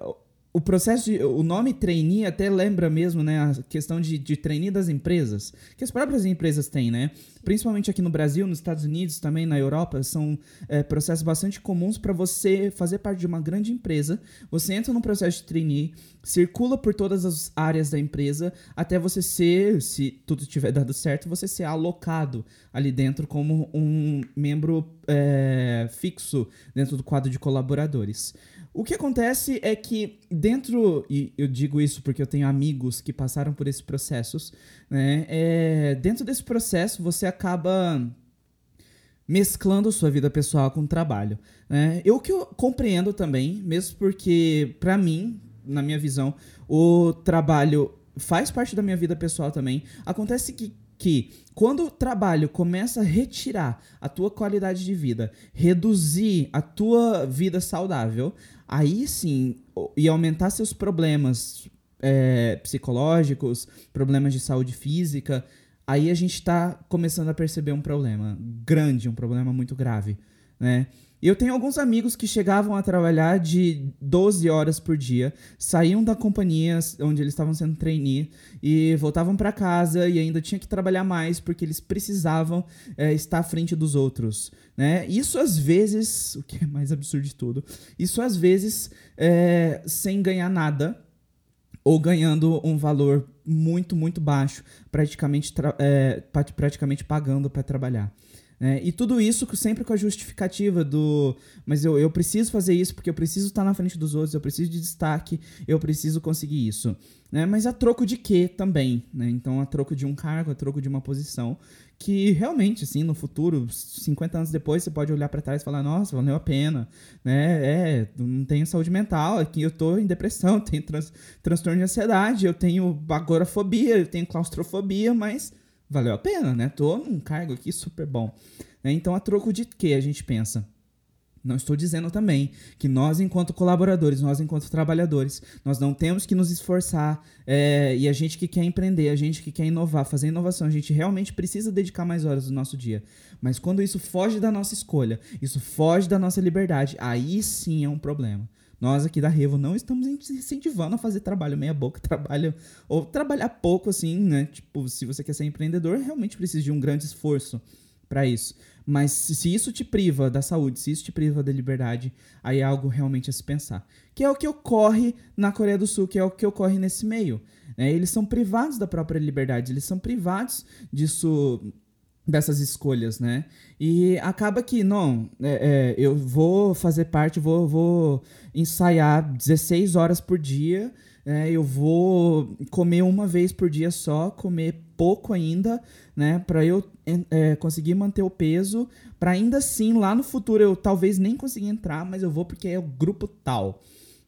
o processo de, o nome trainee até lembra mesmo, né, a questão de, de trainee das empresas, que as próprias empresas têm, né? Principalmente aqui no Brasil, nos Estados Unidos, também na Europa, são é, processos bastante comuns para você fazer parte de uma grande empresa. Você entra no processo de trainee, circula por todas as áreas da empresa, até você ser, se tudo tiver dado certo, você ser alocado ali dentro como um membro é, fixo dentro do quadro de colaboradores. O que acontece é que dentro, e eu digo isso porque eu tenho amigos que passaram por esses processos, né? É, dentro desse processo você acaba mesclando sua vida pessoal com o trabalho. Né? Eu que eu compreendo também, mesmo porque, para mim, na minha visão, o trabalho faz parte da minha vida pessoal também. Acontece que que quando o trabalho começa a retirar a tua qualidade de vida, reduzir a tua vida saudável, aí sim, e aumentar seus problemas é, psicológicos, problemas de saúde física, aí a gente está começando a perceber um problema grande, um problema muito grave, né? Eu tenho alguns amigos que chegavam a trabalhar de 12 horas por dia, saíam da companhia onde eles estavam sendo trainee e voltavam para casa e ainda tinha que trabalhar mais porque eles precisavam é, estar à frente dos outros. Né? Isso às vezes, o que é mais absurdo de tudo, isso às vezes é, sem ganhar nada ou ganhando um valor muito, muito baixo, praticamente, é, praticamente pagando para trabalhar. É, e tudo isso sempre com a justificativa do. Mas eu, eu preciso fazer isso porque eu preciso estar na frente dos outros, eu preciso de destaque, eu preciso conseguir isso. Né? Mas a troco de quê também? Né? Então, a troco de um cargo, a troco de uma posição que realmente, assim, no futuro, 50 anos depois, você pode olhar para trás e falar: nossa, valeu a pena. Né? É, não tenho saúde mental, aqui eu tô em depressão, tenho trans, transtorno de ansiedade, eu tenho agorafobia, eu tenho claustrofobia, mas valeu a pena, né? Tô num cargo aqui super bom. Né? Então, a troco de que a gente pensa? Não estou dizendo também que nós, enquanto colaboradores, nós, enquanto trabalhadores, nós não temos que nos esforçar é, e a gente que quer empreender, a gente que quer inovar, fazer inovação, a gente realmente precisa dedicar mais horas do nosso dia. Mas quando isso foge da nossa escolha, isso foge da nossa liberdade, aí sim é um problema. Nós aqui da Revo não estamos incentivando a fazer trabalho meia boca, trabalho ou trabalhar pouco assim, né? Tipo, se você quer ser empreendedor, realmente precisa de um grande esforço para isso. Mas se isso te priva da saúde, se isso te priva da liberdade, aí é algo realmente a se pensar. Que é o que ocorre na Coreia do Sul, que é o que ocorre nesse meio. Né? Eles são privados da própria liberdade, eles são privados disso dessas escolhas, né? E acaba que, não, é, é, eu vou fazer parte, vou, vou ensaiar 16 horas por dia, é, eu vou comer uma vez por dia só, comer pouco ainda, né? Para eu é, conseguir manter o peso, para ainda assim, lá no futuro, eu talvez nem conseguir entrar, mas eu vou porque é o grupo tal.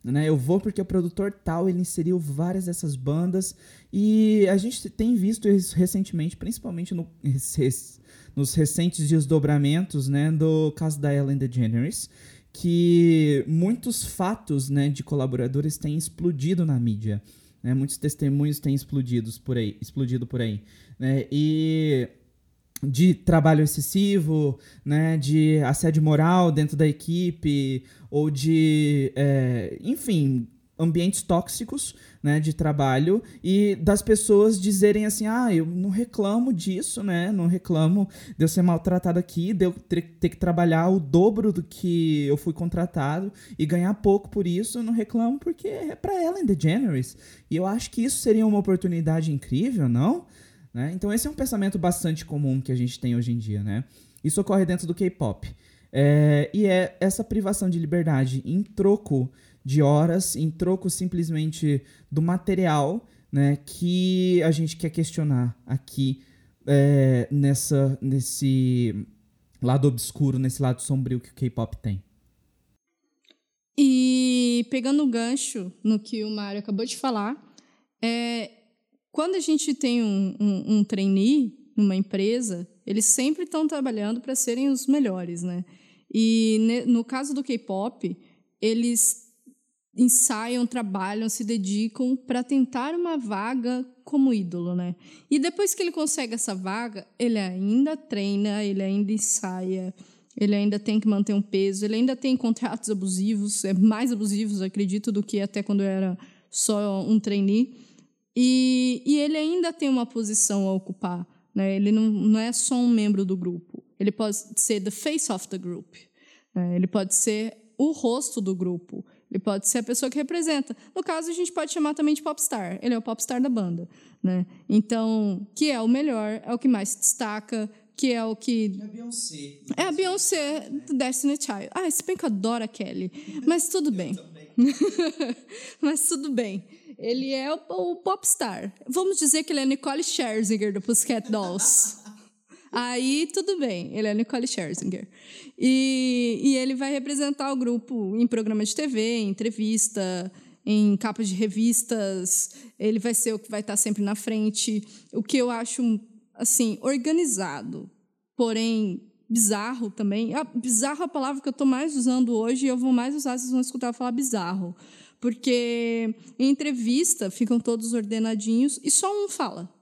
Né? Eu vou porque o produtor tal ele inseriu várias dessas bandas e a gente tem visto isso recentemente, principalmente no, nos recentes desdobramentos né, do caso da Ellen DeGeneres, que muitos fatos né, de colaboradores têm explodido na mídia. Né? Muitos testemunhos têm explodidos por aí, explodido por aí. Né? E de trabalho excessivo, né, de assédio moral dentro da equipe, ou de, é, enfim, ambientes tóxicos né, de trabalho e das pessoas dizerem assim, ah, eu não reclamo disso, né? Não reclamo de eu ser maltratado aqui, de eu ter, que trabalhar o dobro do que eu fui contratado e ganhar pouco por isso, eu não reclamo porque é para ela em DeGeneres. E eu acho que isso seria uma oportunidade incrível, não? Né? Então esse é um pensamento bastante comum que a gente tem hoje em dia, né? Isso ocorre dentro do K-pop. É, e é essa privação de liberdade em troco de horas, em troco simplesmente do material né, que a gente quer questionar aqui é, nessa, nesse lado obscuro, nesse lado sombrio que o K-pop tem. E pegando o gancho no que o Mário acabou de falar, é, quando a gente tem um, um, um trainee numa empresa, eles sempre estão trabalhando para serem os melhores, né? E no caso do K-pop, eles ensaiam, trabalham, se dedicam para tentar uma vaga como ídolo, né? E depois que ele consegue essa vaga, ele ainda treina, ele ainda ensaia, ele ainda tem que manter um peso, ele ainda tem contratos abusivos, é mais abusivos, acredito, do que até quando era só um trainee. E, e ele ainda tem uma posição a ocupar, né? Ele não, não é só um membro do grupo. Ele pode ser the face of the group. Né? Ele pode ser o rosto do grupo. Ele pode ser a pessoa que representa. No caso, a gente pode chamar também de popstar. Ele é o popstar da banda. Né? Então, que é o melhor, é o que mais se destaca, que é o que. É a Beyoncé. É a Beyoncé do Destiny Child. Ah, se bem que eu adoro a Kelly. Mas tudo bem. Mas tudo bem. Ele é o, o popstar. Vamos dizer que ele é Nicole Scherzinger do Pussycat Dolls. Aí tudo bem, ele é Nicole Scherzinger. E, e ele vai representar o grupo em programa de TV, em entrevista, em capas de revistas. Ele vai ser o que vai estar sempre na frente. O que eu acho, assim, organizado, porém bizarro também. Ah, bizarro é a palavra que eu estou mais usando hoje e eu vou mais usar, vocês vão escutar eu falar bizarro. Porque em entrevista ficam todos ordenadinhos e só um fala.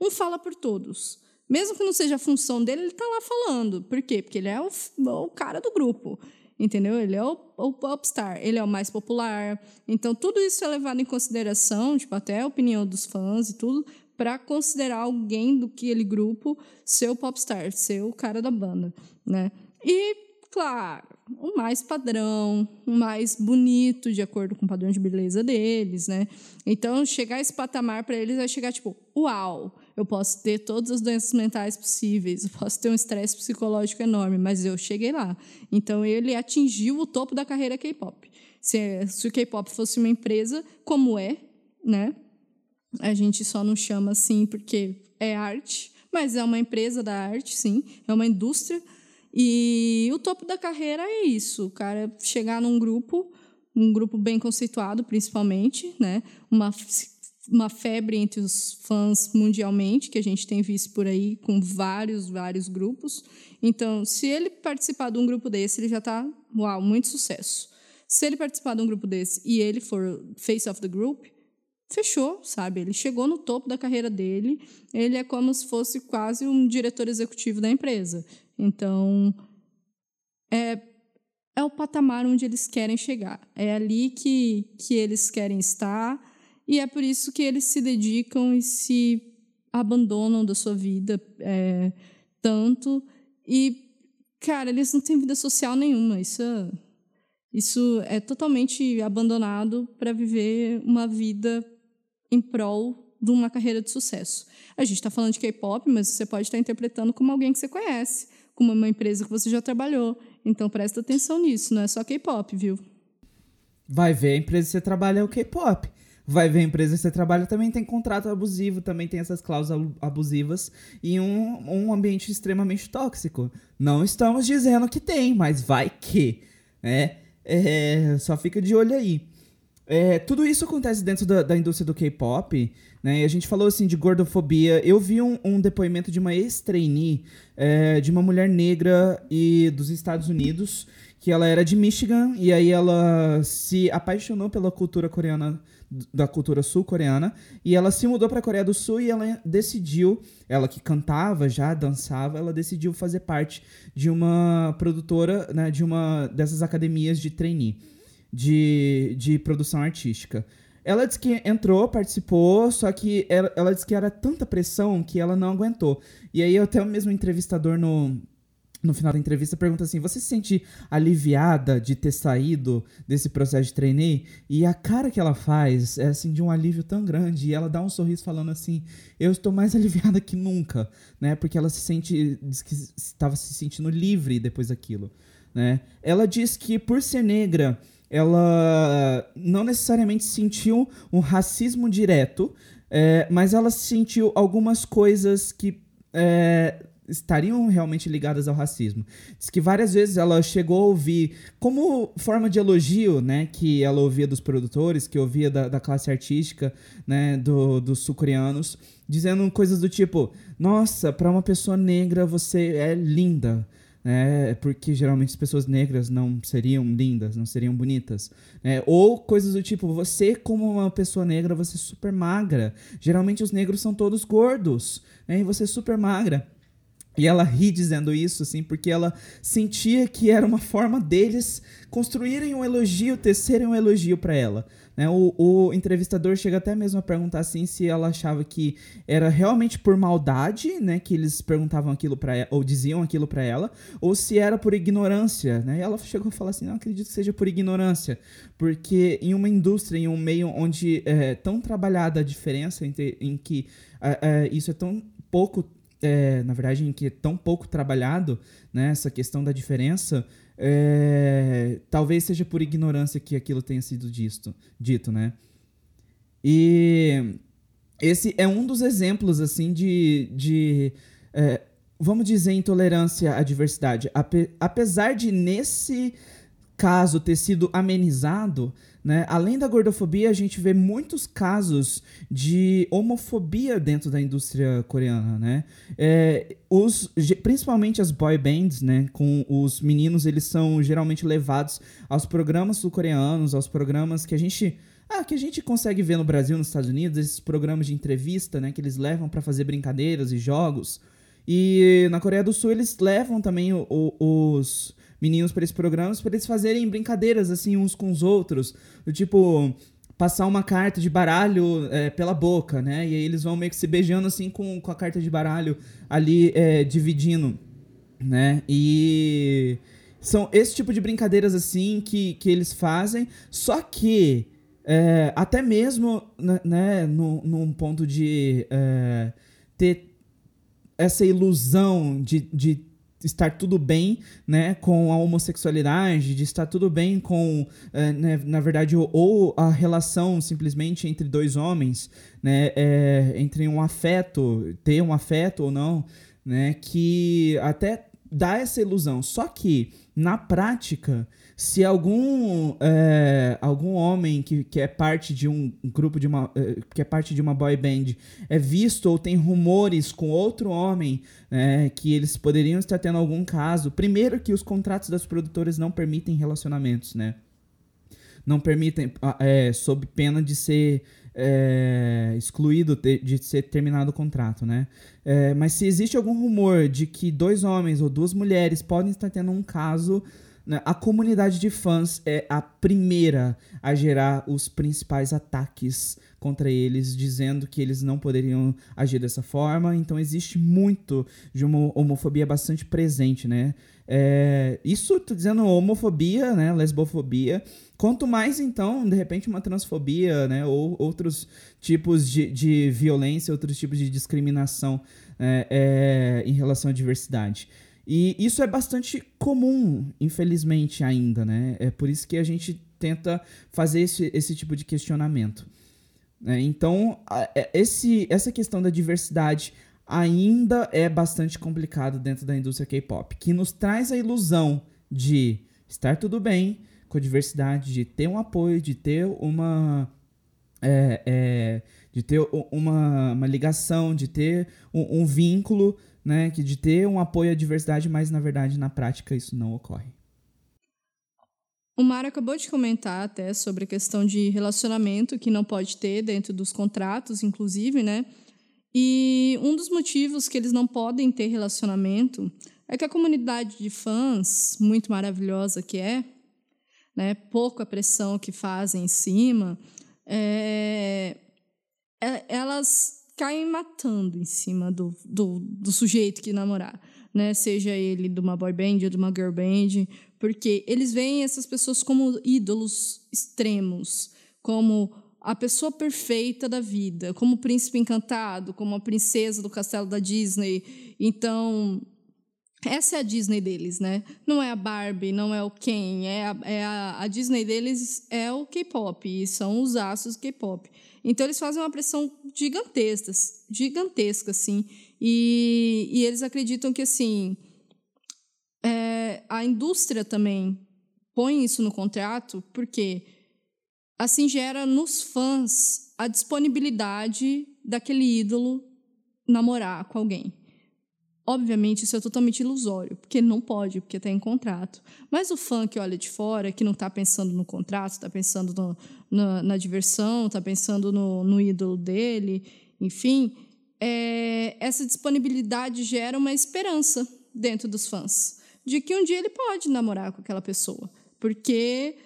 Um fala por todos. Mesmo que não seja a função dele, ele está lá falando. Por quê? Porque ele é o, o cara do grupo. Entendeu? Ele é o, o popstar, ele é o mais popular. Então, tudo isso é levado em consideração, tipo, até a opinião dos fãs e tudo, para considerar alguém do aquele grupo ser o popstar, ser o cara da banda, né? E, claro, o mais padrão, o mais bonito, de acordo com o padrão de beleza deles, né? Então, chegar a esse patamar para eles é chegar tipo, uau, eu posso ter todas as doenças mentais possíveis, eu posso ter um estresse psicológico enorme, mas eu cheguei lá. Então, ele atingiu o topo da carreira K-pop. Se, se o K-pop fosse uma empresa, como é, né? A gente só não chama assim porque é arte, mas é uma empresa da arte, sim, é uma indústria. E o topo da carreira é isso, o cara chegar num grupo, um grupo bem conceituado, principalmente, né? Uma uma febre entre os fãs mundialmente, que a gente tem visto por aí com vários, vários grupos. Então, se ele participar de um grupo desse, ele já está, uau, muito sucesso. Se ele participar de um grupo desse e ele for face of the group, fechou, sabe? Ele chegou no topo da carreira dele, ele é como se fosse quase um diretor executivo da empresa. Então, é, é o patamar onde eles querem chegar. É ali que, que eles querem estar e é por isso que eles se dedicam e se abandonam da sua vida é, tanto. E, cara, eles não têm vida social nenhuma. Isso é, isso é totalmente abandonado para viver uma vida em prol de uma carreira de sucesso. A gente está falando de K-pop, mas você pode estar interpretando como alguém que você conhece, como uma empresa que você já trabalhou. Então presta atenção nisso, não é só K-pop, viu? Vai ver a empresa que você trabalha é o K-pop vai ver a empresa que você trabalha também tem contrato abusivo, também tem essas cláusulas abusivas e um, um ambiente extremamente tóxico. Não estamos dizendo que tem, mas vai que, né? É, só fica de olho aí. É, tudo isso acontece dentro da, da indústria do K-pop, né? E a gente falou assim de gordofobia. Eu vi um, um depoimento de uma ex-trainee é, de uma mulher negra e dos Estados Unidos, que ela era de Michigan, e aí ela se apaixonou pela cultura coreana da cultura sul-coreana e ela se mudou para a Coreia do Sul e ela decidiu, ela que cantava já, dançava, ela decidiu fazer parte de uma produtora, né, de uma dessas academias de trainee, de, de produção artística. Ela disse que entrou, participou, só que ela, ela disse que era tanta pressão que ela não aguentou. E aí até o mesmo entrevistador no no final da entrevista, pergunta assim: Você se sente aliviada de ter saído desse processo de trainee? E a cara que ela faz é assim de um alívio tão grande. E ela dá um sorriso falando assim: Eu estou mais aliviada que nunca, né? Porque ela se sente. Diz que estava se sentindo livre depois daquilo, né? Ela diz que por ser negra. Ela não necessariamente sentiu um racismo direto, é, mas ela sentiu algumas coisas que é, estariam realmente ligadas ao racismo. Diz que várias vezes ela chegou a ouvir, como forma de elogio, né, que ela ouvia dos produtores, que ouvia da, da classe artística, né, do, dos sul-coreanos, dizendo coisas do tipo: Nossa, para uma pessoa negra você é linda né? Porque geralmente as pessoas negras não seriam lindas, não seriam bonitas. Né? Ou coisas do tipo, você, como uma pessoa negra, você é super magra. Geralmente os negros são todos gordos, né? E você é super magra. E ela ri dizendo isso, assim, porque ela sentia que era uma forma deles construírem um elogio, tecerem um elogio para ela. Né? O, o, entrevistador chega até mesmo a perguntar assim se ela achava que era realmente por maldade, né, que eles perguntavam aquilo para ou diziam aquilo para ela, ou se era por ignorância, né? E ela chegou a falar assim, não acredito que seja por ignorância, porque em uma indústria, em um meio onde é tão trabalhada a diferença entre, em que é, é, isso é tão pouco é, na verdade, em que é tão pouco trabalhado, né, essa questão da diferença, é, talvez seja por ignorância que aquilo tenha sido dito, dito, né? E esse é um dos exemplos, assim, de, de é, vamos dizer, intolerância à diversidade. Ape, apesar de, nesse caso, ter sido amenizado, né? Além da gordofobia, a gente vê muitos casos de homofobia dentro da indústria coreana, né? É, os, principalmente as boy bands, né? Com os meninos, eles são geralmente levados aos programas sul-coreanos, aos programas que a gente ah, que a gente consegue ver no Brasil, nos Estados Unidos, esses programas de entrevista, né, que eles levam para fazer brincadeiras e jogos. E na Coreia do Sul eles levam também o, o, os meninos para esses programas para eles fazerem brincadeiras assim uns com os outros, do tipo passar uma carta de baralho é, pela boca, né? E aí eles vão meio que se beijando assim com, com a carta de baralho ali é, dividindo, né? E são esse tipo de brincadeiras assim que, que eles fazem, só que é, até mesmo né, né no, num ponto de é, ter essa ilusão de, de estar tudo bem né, com a homossexualidade, de estar tudo bem com, é, né, na verdade, ou, ou, a relação simplesmente entre dois homens, né, é, entre um afeto, ter um afeto ou não, né, que até dá essa ilusão. Só que, na prática, se algum, é, algum homem que, que é parte de um grupo de uma é, que é parte de uma boy band é visto ou tem rumores com outro homem é, que eles poderiam estar tendo algum caso primeiro que os contratos das produtoras não permitem relacionamentos né não permitem é, sob pena de ser é, excluído de ser terminado o contrato, né? É, mas se existe algum rumor de que dois homens ou duas mulheres podem estar tendo um caso né? A comunidade de fãs é a primeira a gerar os principais ataques contra eles, dizendo que eles não poderiam agir dessa forma. Então existe muito de uma homofobia bastante presente, né? É, isso tô dizendo homofobia, né? Lesbofobia. Quanto mais, então, de repente, uma transfobia, né? Ou outros tipos de, de violência, outros tipos de discriminação é, é, em relação à diversidade. E isso é bastante comum, infelizmente, ainda, né? É por isso que a gente tenta fazer esse, esse tipo de questionamento. É, então, é, esse, essa questão da diversidade ainda é bastante complicado dentro da indústria K-pop, que nos traz a ilusão de estar tudo bem com a diversidade, de ter um apoio, de ter uma. É, é, de ter uma, uma ligação, de ter um, um vínculo né, que de ter um apoio à diversidade, mas na verdade na prática isso não ocorre. O Mário acabou de comentar até sobre a questão de relacionamento que não pode ter dentro dos contratos, inclusive, né? E um dos motivos que eles não podem ter relacionamento é que a comunidade de fãs, muito maravilhosa que é, né, pouca pressão que fazem em cima, é, é, elas caem matando em cima do, do, do sujeito que namorar, né? Seja ele de uma boy band ou de uma girl band, porque eles veem essas pessoas como ídolos extremos, como a pessoa perfeita da vida, como o príncipe encantado, como a princesa do castelo da Disney. Então, essa é a Disney deles, né? Não é a Barbie, não é o Ken, é a, é a, a Disney deles é o K-pop, e são os astros K-pop. Então eles fazem uma pressão gigantesca, gigantesca assim, E, e eles acreditam que, assim, é, a indústria também põe isso no contrato, porque assim gera nos fãs a disponibilidade daquele ídolo namorar com alguém. Obviamente, isso é totalmente ilusório, porque não pode, porque está em contrato. Mas o fã que olha de fora, que não está pensando no contrato, está pensando no, na, na, diversão, está pensando no, no, ídolo dele, enfim, é, essa disponibilidade gera uma esperança dentro dos fãs de que um dia ele pode namorar com aquela pessoa, porque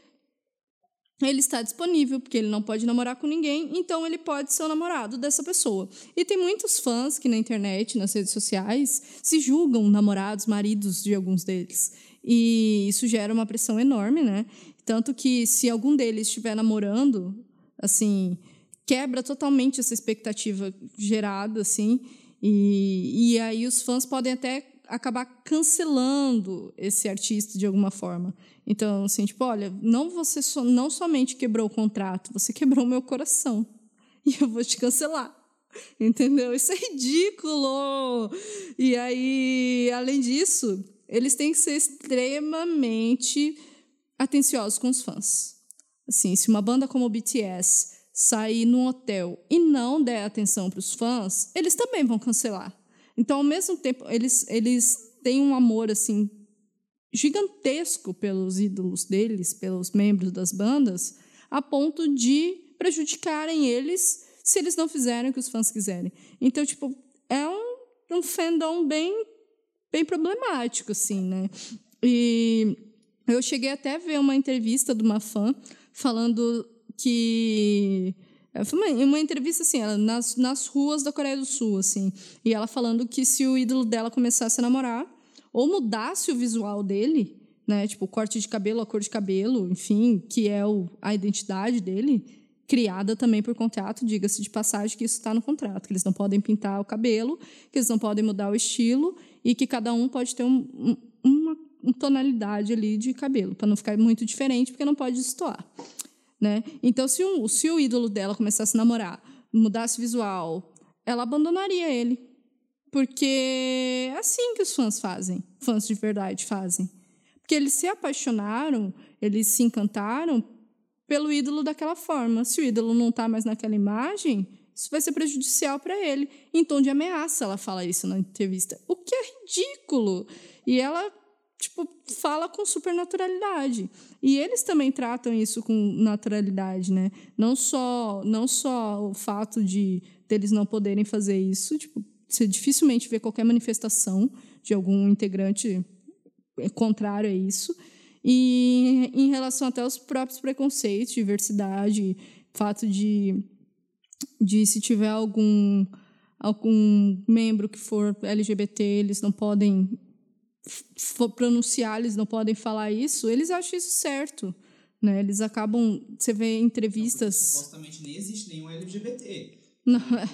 ele está disponível, porque ele não pode namorar com ninguém, então ele pode ser o namorado dessa pessoa. E tem muitos fãs que na internet, nas redes sociais, se julgam namorados, maridos de alguns deles. E isso gera uma pressão enorme, né? Tanto que se algum deles estiver namorando, assim, quebra totalmente essa expectativa gerada, assim, e, e aí os fãs podem até acabar cancelando esse artista de alguma forma. Então, assim, tipo, olha, não você so, não somente quebrou o contrato, você quebrou o meu coração. E eu vou te cancelar. Entendeu? Isso é ridículo. E aí, além disso, eles têm que ser extremamente atenciosos com os fãs. Assim, se uma banda como o BTS sair num hotel e não der atenção para os fãs, eles também vão cancelar. Então, ao mesmo tempo, eles, eles têm um amor assim gigantesco pelos ídolos deles, pelos membros das bandas, a ponto de prejudicarem eles se eles não fizerem o que os fãs quiserem. Então, tipo, é um, um fandom bem, bem problemático, assim, né? E eu cheguei até a ver uma entrevista de uma fã falando que foi uma, uma entrevista assim, ela, nas, nas ruas da Coreia do Sul, assim, e ela falando que se o ídolo dela começasse a namorar, ou mudasse o visual dele, né? Tipo, o corte de cabelo, a cor de cabelo, enfim, que é o, a identidade dele, criada também por contrato, diga-se de passagem que isso está no contrato, que eles não podem pintar o cabelo, que eles não podem mudar o estilo e que cada um pode ter um, um, uma, uma tonalidade ali de cabelo, para não ficar muito diferente, porque não pode destoar. Né? Então, se, um, se o ídolo dela começasse a namorar, mudasse visual, ela abandonaria ele. Porque é assim que os fãs fazem, fãs de verdade fazem. Porque eles se apaixonaram, eles se encantaram pelo ídolo daquela forma. Se o ídolo não está mais naquela imagem, isso vai ser prejudicial para ele. Em tom de ameaça, ela fala isso na entrevista. O que é ridículo. E ela tipo fala com supernaturalidade. E eles também tratam isso com naturalidade, né? Não só não só o fato de deles não poderem fazer isso, tipo, você dificilmente vê qualquer manifestação de algum integrante contrário a isso. E em relação até aos próprios preconceitos, diversidade, fato de, de se tiver algum, algum membro que for LGBT, eles não podem for pronunciar, eles não podem falar isso, eles acham isso certo. Né? Eles acabam. Você vê entrevistas. Não, supostamente nem existe nenhum LGBT. Não, é,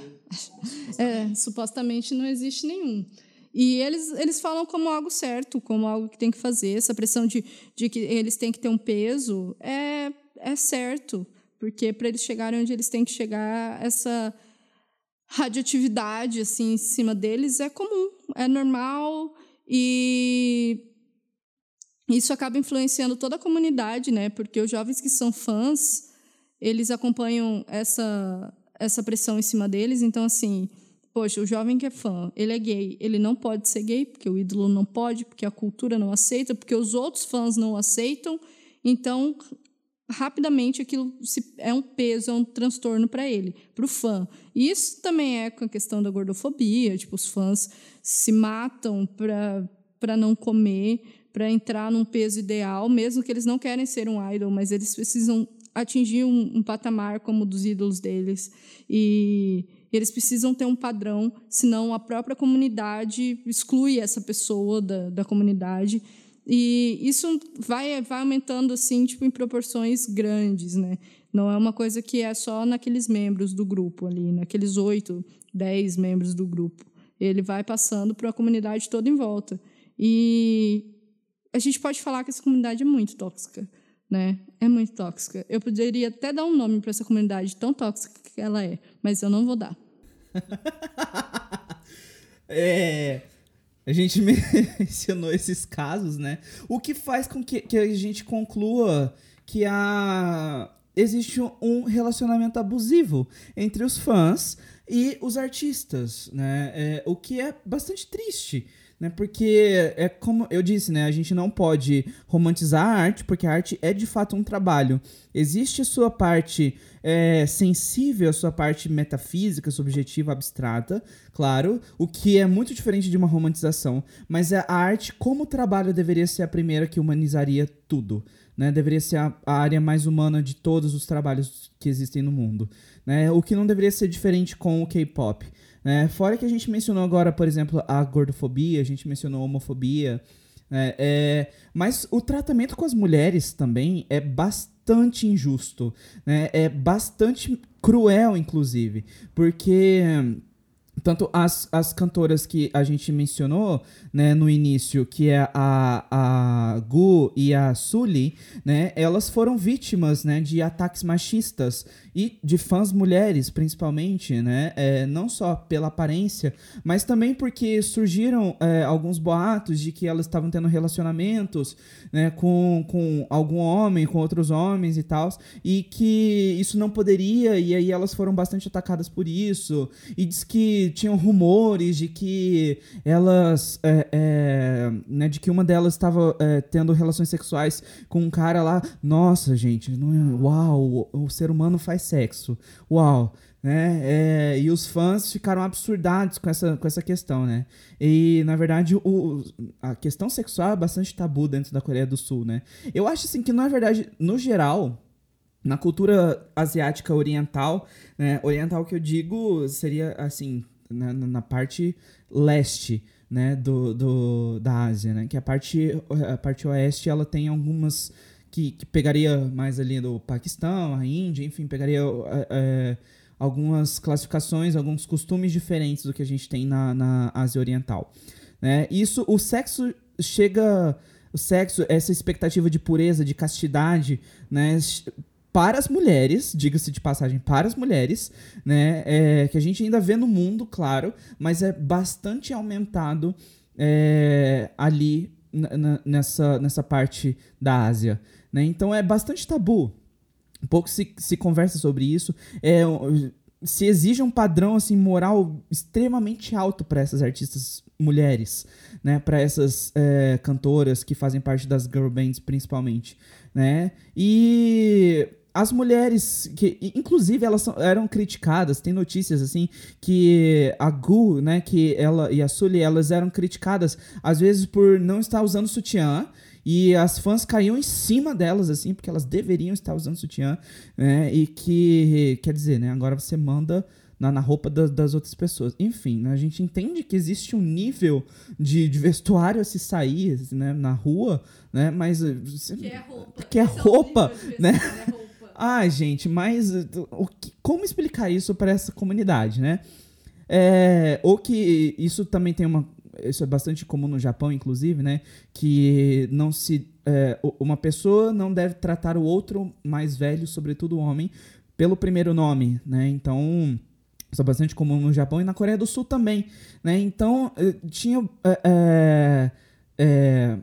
é, supostamente não existe nenhum. E eles, eles falam como algo certo, como algo que tem que fazer. Essa pressão de, de que eles têm que ter um peso é, é certo, porque para eles chegarem onde eles têm que chegar, essa radioatividade assim, em cima deles é comum, é normal e isso acaba influenciando toda a comunidade, né? Porque os jovens que são fãs, eles acompanham essa essa pressão em cima deles. Então, assim, poxa, o jovem que é fã, ele é gay, ele não pode ser gay, porque o ídolo não pode, porque a cultura não aceita, porque os outros fãs não aceitam. Então, rapidamente aquilo é um peso, é um transtorno para ele, para o fã. E isso também é com a questão da gordofobia, tipo, os fãs se matam para não comer, para entrar num peso ideal, mesmo que eles não querem ser um idol, mas eles precisam atingir um, um patamar como o dos ídolos deles. E eles precisam ter um padrão, senão a própria comunidade exclui essa pessoa da, da comunidade. E isso vai, vai aumentando assim, tipo, em proporções grandes, né? Não é uma coisa que é só naqueles membros do grupo ali, naqueles oito, dez membros do grupo. Ele vai passando para a comunidade toda em volta. E a gente pode falar que essa comunidade é muito tóxica né? É muito tóxica. Eu poderia até dar um nome para essa comunidade tão tóxica que ela é, mas eu não vou dar. É, a gente mencionou esses casos, né? O que faz com que, que a gente conclua que a, existe um relacionamento abusivo entre os fãs e os artistas, né? É, o que é bastante triste né? Porque é como eu disse, né? A gente não pode romantizar a arte, porque a arte é de fato um trabalho. Existe a sua parte é, sensível, a sua parte metafísica, subjetiva, abstrata, claro, o que é muito diferente de uma romantização. Mas a arte, como trabalho, deveria ser a primeira que humanizaria tudo. Né, deveria ser a, a área mais humana de todos os trabalhos que existem no mundo. Né? O que não deveria ser diferente com o K-pop. Né? Fora que a gente mencionou agora, por exemplo, a gordofobia, a gente mencionou a homofobia. Né? É, mas o tratamento com as mulheres também é bastante injusto. Né? É bastante cruel, inclusive. Porque tanto as, as cantoras que a gente mencionou né, no início, que é a, a Gu e a Sully, né, elas foram vítimas né, de ataques machistas e de fãs mulheres, principalmente, né, é, não só pela aparência, mas também porque surgiram é, alguns boatos de que elas estavam tendo relacionamentos né, com, com algum homem, com outros homens e tal, e que isso não poderia, e aí elas foram bastante atacadas por isso, e diz que tinham rumores de que elas. É, é, né, de que uma delas estava é, tendo relações sexuais com um cara lá. Nossa, gente, não é, uau, o, o ser humano faz sexo. Uau. Né? É, e os fãs ficaram absurdados com essa, com essa questão, né? E, na verdade, o, a questão sexual é bastante tabu dentro da Coreia do Sul, né? Eu acho, assim, que, na verdade, no geral, na cultura asiática oriental, né? Oriental que eu digo seria, assim, na, na parte leste, né, do, do, da Ásia, né? Que a parte, a parte oeste, ela tem algumas que, que pegaria mais ali do Paquistão, a Índia, enfim, pegaria é, é, algumas classificações, alguns costumes diferentes do que a gente tem na, na Ásia Oriental. Né? Isso, o sexo chega o sexo, essa expectativa de pureza, de castidade, né, para as mulheres, diga-se de passagem, para as mulheres, né? É, que a gente ainda vê no mundo, claro, mas é bastante aumentado é, ali nessa, nessa parte da Ásia. Né? Então é bastante tabu. Pouco se, se conversa sobre isso. É, se exige um padrão assim moral extremamente alto para essas artistas mulheres, né? Para essas é, cantoras que fazem parte das girl bands principalmente, né? E as mulheres que inclusive elas são, eram criticadas tem notícias assim que a Gu né que ela e a Sully elas eram criticadas às vezes por não estar usando sutiã e as fãs caíam em cima delas assim porque elas deveriam estar usando sutiã né e que quer dizer né agora você manda na, na roupa das, das outras pessoas. Enfim, né, a gente entende que existe um nível de, de vestuário a se sair né, na rua, né? Mas. Que é roupa. Que é roupa, né? Ah, gente, mas o que, como explicar isso para essa comunidade, né? É, ou que isso também tem uma. Isso é bastante comum no Japão, inclusive, né? Que não se. É, uma pessoa não deve tratar o outro mais velho, sobretudo o homem, pelo primeiro nome, né? Então. Isso é bastante comum no Japão e na Coreia do Sul também, né? Então, eh, tinha. É,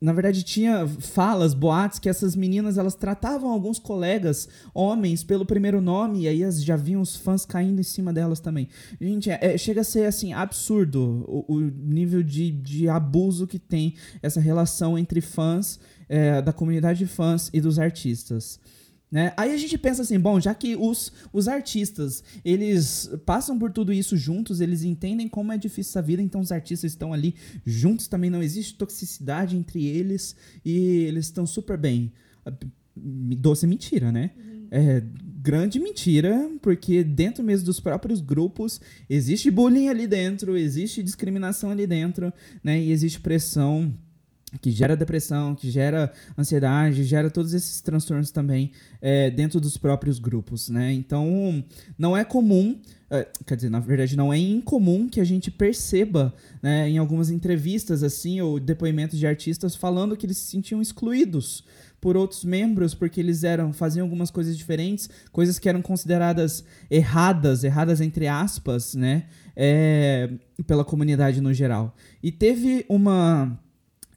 na verdade tinha falas, boatos que essas meninas elas tratavam alguns colegas homens pelo primeiro nome e aí já viam os fãs caindo em cima delas também. Gente, é, é, chega a ser assim absurdo o, o nível de, de abuso que tem essa relação entre fãs é, da comunidade de fãs e dos artistas. Né? Aí a gente pensa assim, bom, já que os, os artistas, eles passam por tudo isso juntos, eles entendem como é difícil essa vida, então os artistas estão ali juntos também, não existe toxicidade entre eles e eles estão super bem. Doce mentira, né? Uhum. É grande mentira, porque dentro mesmo dos próprios grupos existe bullying ali dentro, existe discriminação ali dentro, né? E existe pressão que gera depressão, que gera ansiedade, gera todos esses transtornos também é, dentro dos próprios grupos, né? Então, não é comum, é, quer dizer, na verdade, não é incomum que a gente perceba, né, em algumas entrevistas, assim, ou depoimentos de artistas falando que eles se sentiam excluídos por outros membros porque eles eram faziam algumas coisas diferentes, coisas que eram consideradas erradas, erradas entre aspas, né, é, pela comunidade no geral. E teve uma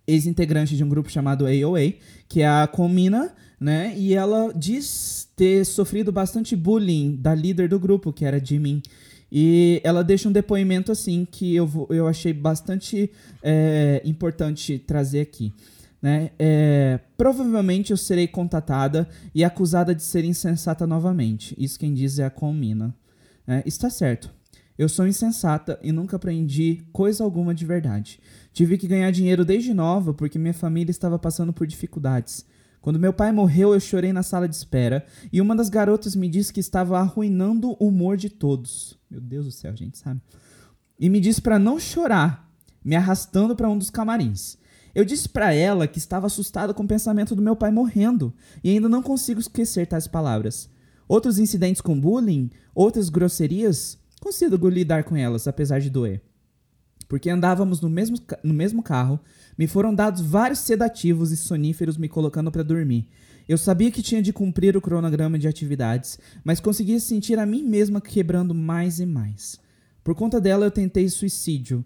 ex-integrante de um grupo chamado AOA, que é a Comina, né? E ela diz ter sofrido bastante bullying da líder do grupo, que era Jimin. E ela deixa um depoimento assim que eu, eu achei bastante é, importante trazer aqui. Né? É, provavelmente eu serei contatada e acusada de ser insensata novamente. Isso quem diz é a Comina. É, está certo. Eu sou insensata e nunca aprendi coisa alguma de verdade. Tive que ganhar dinheiro desde nova porque minha família estava passando por dificuldades. Quando meu pai morreu, eu chorei na sala de espera e uma das garotas me disse que estava arruinando o humor de todos. Meu Deus do céu, gente, sabe? E me disse para não chorar, me arrastando para um dos camarins. Eu disse para ela que estava assustada com o pensamento do meu pai morrendo e ainda não consigo esquecer tais palavras. Outros incidentes com bullying, outras grosserias, Consigo lidar com elas, apesar de doer. Porque andávamos no mesmo, no mesmo carro, me foram dados vários sedativos e soníferos me colocando para dormir. Eu sabia que tinha de cumprir o cronograma de atividades, mas conseguia sentir a mim mesma quebrando mais e mais. Por conta dela, eu tentei suicídio.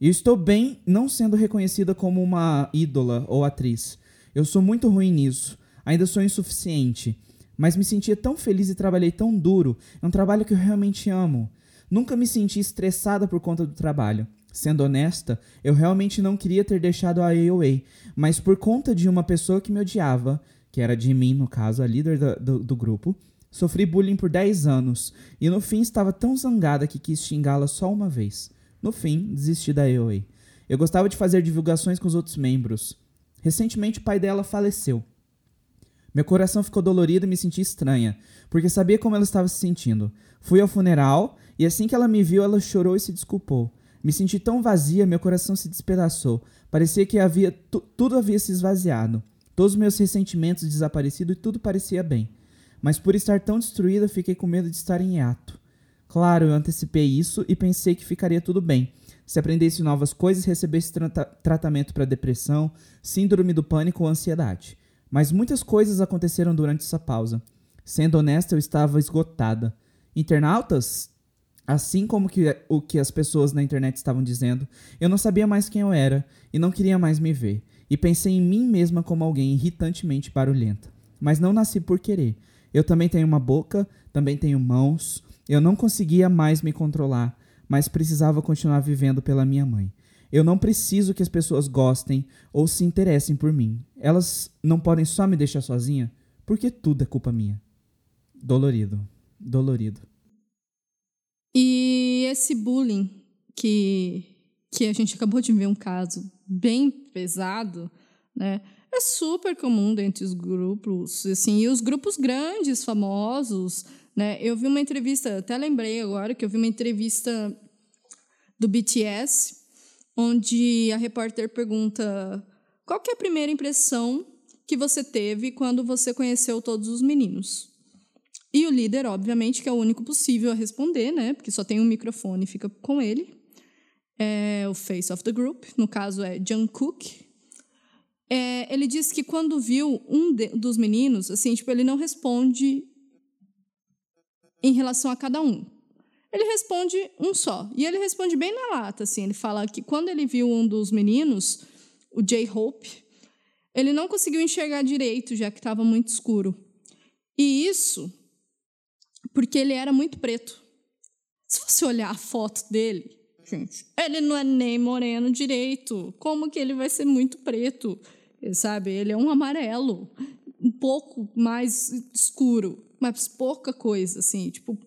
E estou bem não sendo reconhecida como uma ídola ou atriz. Eu sou muito ruim nisso. Ainda sou insuficiente mas me sentia tão feliz e trabalhei tão duro. É um trabalho que eu realmente amo. Nunca me senti estressada por conta do trabalho. Sendo honesta, eu realmente não queria ter deixado a AOA, mas por conta de uma pessoa que me odiava, que era de mim, no caso, a líder do, do, do grupo, sofri bullying por 10 anos e no fim estava tão zangada que quis xingá-la só uma vez. No fim, desisti da AOA. Eu gostava de fazer divulgações com os outros membros. Recentemente, o pai dela faleceu. Meu coração ficou dolorido e me senti estranha, porque sabia como ela estava se sentindo. Fui ao funeral e assim que ela me viu, ela chorou e se desculpou. Me senti tão vazia, meu coração se despedaçou. Parecia que havia tudo havia se esvaziado. Todos os meus ressentimentos desaparecido e tudo parecia bem. Mas por estar tão destruída, fiquei com medo de estar em hiato. Claro, eu antecipei isso e pensei que ficaria tudo bem. Se aprendesse novas coisas, recebesse tra tratamento para depressão, síndrome do pânico ou ansiedade. Mas muitas coisas aconteceram durante essa pausa. Sendo honesta, eu estava esgotada. Internautas, assim como que, o que as pessoas na internet estavam dizendo, eu não sabia mais quem eu era e não queria mais me ver. E pensei em mim mesma como alguém irritantemente barulhenta. Mas não nasci por querer. Eu também tenho uma boca, também tenho mãos. Eu não conseguia mais me controlar, mas precisava continuar vivendo pela minha mãe. Eu não preciso que as pessoas gostem ou se interessem por mim. Elas não podem só me deixar sozinha, porque tudo é culpa minha. Dolorido, dolorido. E esse bullying que que a gente acabou de ver um caso bem pesado, né? É super comum dentro dos grupos, assim, e os grupos grandes, famosos, né? Eu vi uma entrevista, até lembrei agora que eu vi uma entrevista do BTS onde a repórter pergunta qual é a primeira impressão que você teve quando você conheceu todos os meninos. E o líder, obviamente, que é o único possível a responder, né? Porque só tem um microfone e fica com ele. É o face of the group, no caso é Jungkook. É, ele disse que quando viu um de, dos meninos, assim, tipo, ele não responde em relação a cada um. Ele responde um só. E ele responde bem na lata, assim. Ele fala que quando ele viu um dos meninos, o J-Hope, ele não conseguiu enxergar direito, já que estava muito escuro. E isso porque ele era muito preto. Se você olhar a foto dele, gente, ele não é nem moreno direito. Como que ele vai ser muito preto? Sabe? Ele é um amarelo, um pouco mais escuro, mas pouca coisa, assim, tipo,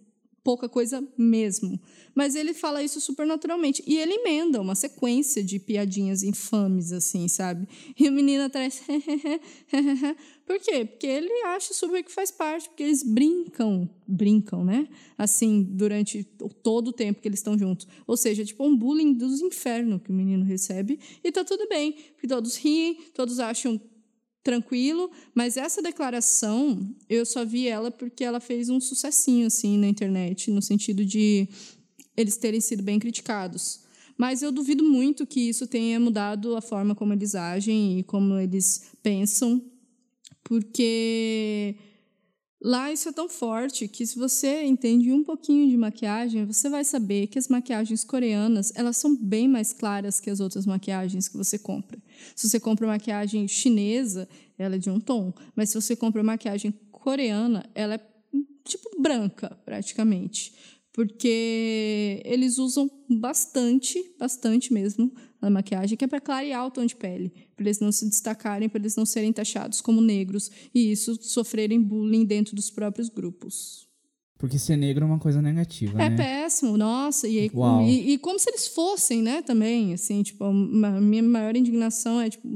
pouca coisa mesmo. Mas ele fala isso super naturalmente. E ele emenda uma sequência de piadinhas infames, assim, sabe? E o menino atrás. Por quê? Porque ele acha super que faz parte, porque eles brincam, brincam, né? Assim, durante todo o tempo que eles estão juntos. Ou seja, tipo um bullying dos infernos que o menino recebe. E tá tudo bem, porque todos riem, todos acham tranquilo, mas essa declaração eu só vi ela porque ela fez um sucessinho assim na internet, no sentido de eles terem sido bem criticados. Mas eu duvido muito que isso tenha mudado a forma como eles agem e como eles pensam, porque Lá isso é tão forte que se você entende um pouquinho de maquiagem, você vai saber que as maquiagens coreanas, elas são bem mais claras que as outras maquiagens que você compra. Se você compra maquiagem chinesa, ela é de um tom, mas se você compra maquiagem coreana, ela é tipo branca, praticamente porque eles usam bastante, bastante mesmo, a maquiagem, que é para clarear o tom de pele, para eles não se destacarem, para eles não serem taxados como negros e isso sofrerem bullying dentro dos próprios grupos. Porque ser negro é uma coisa negativa, é né? péssimo, nossa. E, e, e, como se eles fossem, né, também, assim, tipo, a minha maior indignação é, tipo,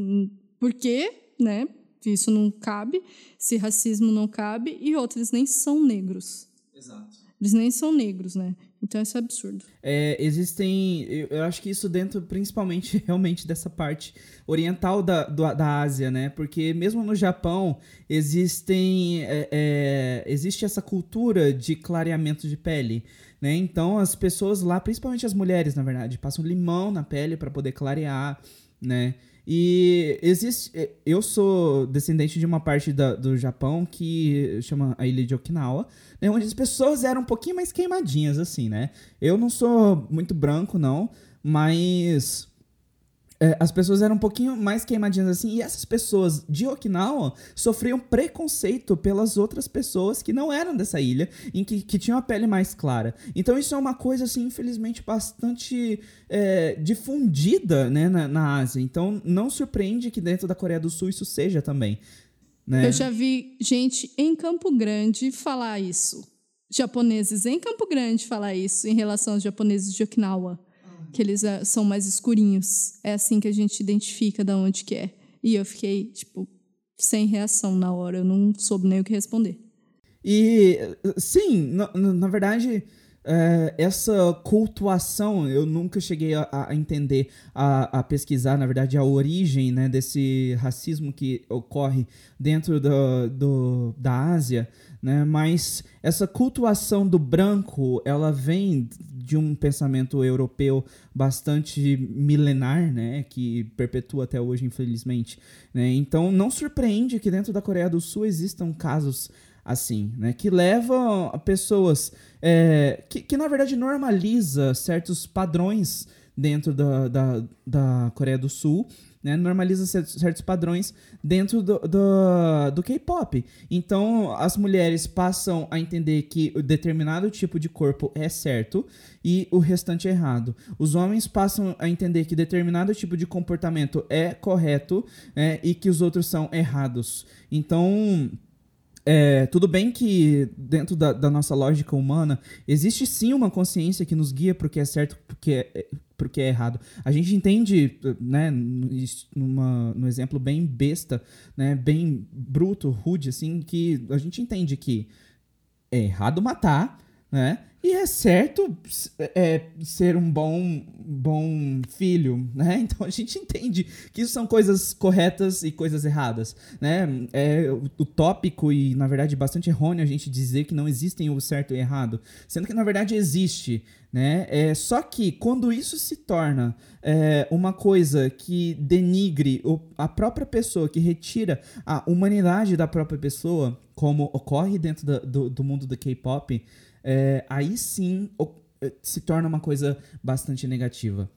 por quê, né, isso não cabe, se racismo não cabe, e outros nem são negros. Exato. Eles nem são negros, né? Então isso é absurdo. É, existem. Eu, acho que isso dentro, principalmente, realmente, dessa parte oriental da, do, da Ásia, né? Porque mesmo no Japão existem. É, é, existe essa cultura de clareamento de pele. Né? Então as pessoas lá, principalmente as mulheres, na verdade, passam limão na pele para poder clarear, né? E existe. Eu sou descendente de uma parte da, do Japão que chama a ilha de Okinawa né, onde as pessoas eram um pouquinho mais queimadinhas, assim, né? Eu não sou muito branco, não, mas é, as pessoas eram um pouquinho mais queimadinhas assim, e essas pessoas de Okinawa sofriam preconceito pelas outras pessoas que não eram dessa ilha, em que, que tinham a pele mais clara. Então isso é uma coisa, assim, infelizmente, bastante é, difundida né, na, na Ásia. Então não surpreende que dentro da Coreia do Sul isso seja também. Né? Eu já vi gente em Campo Grande falar isso. Japoneses em Campo Grande falar isso em relação aos japoneses de Okinawa. Que eles uh, são mais escurinhos. É assim que a gente identifica de onde que é. E eu fiquei, tipo, sem reação na hora. Eu não soube nem o que responder. E, sim, na, na verdade, é, essa cultuação, eu nunca cheguei a, a entender, a, a, pesquisar, na verdade, a origem né, desse racismo que ocorre dentro do, do, da Ásia, né, mas essa cultuação do branco, ela vem de um pensamento europeu bastante milenar, né, que perpetua até hoje, infelizmente. Né? Então, não surpreende que dentro da Coreia do Sul existam casos assim, né? Que leva pessoas. É, que, que na verdade normaliza certos padrões dentro da, da, da Coreia do Sul. Né, normaliza certos padrões dentro do, do, do K-pop. Então, as mulheres passam a entender que determinado tipo de corpo é certo e o restante é errado. Os homens passam a entender que determinado tipo de comportamento é correto é, e que os outros são errados. Então é, tudo bem que dentro da, da, nossa lógica humana existe sim uma consciência que nos guia para o que é certo porque é, pro que é errado. A gente entende, né, numa, no exemplo bem besta, né, bem bruto, rude, assim, que a gente entende que é errado matar, né? E é certo é, ser um bom, bom filho, né? Então a gente entende que isso são coisas corretas e coisas erradas, né? É utópico e, na verdade, bastante errôneo a gente dizer que não existem o certo e o errado, sendo que, na verdade, existe, né? É, só que quando isso se torna é, uma coisa que denigre a própria pessoa, que retira a humanidade da própria pessoa, como ocorre dentro do, do mundo do K-pop, é, aí sim é, se torna uma coisa bastante negativa.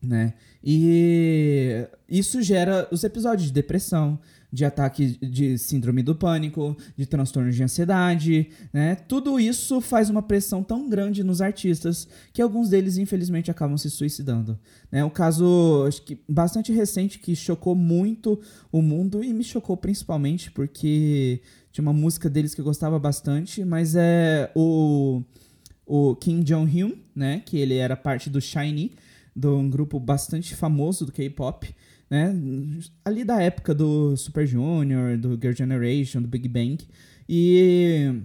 Né? E isso gera os episódios de depressão, de ataque de síndrome do pânico, de transtorno de ansiedade, né? Tudo isso faz uma pressão tão grande nos artistas que alguns deles infelizmente acabam se suicidando, né? O caso acho que bastante recente que chocou muito o mundo e me chocou principalmente porque tinha uma música deles que eu gostava bastante, mas é o o Kim Jong-hyun, né? Que ele era parte do SHINee, de um grupo bastante famoso do K-pop, né? Ali da época do Super Junior, do Girl Generation, do Big Bang. E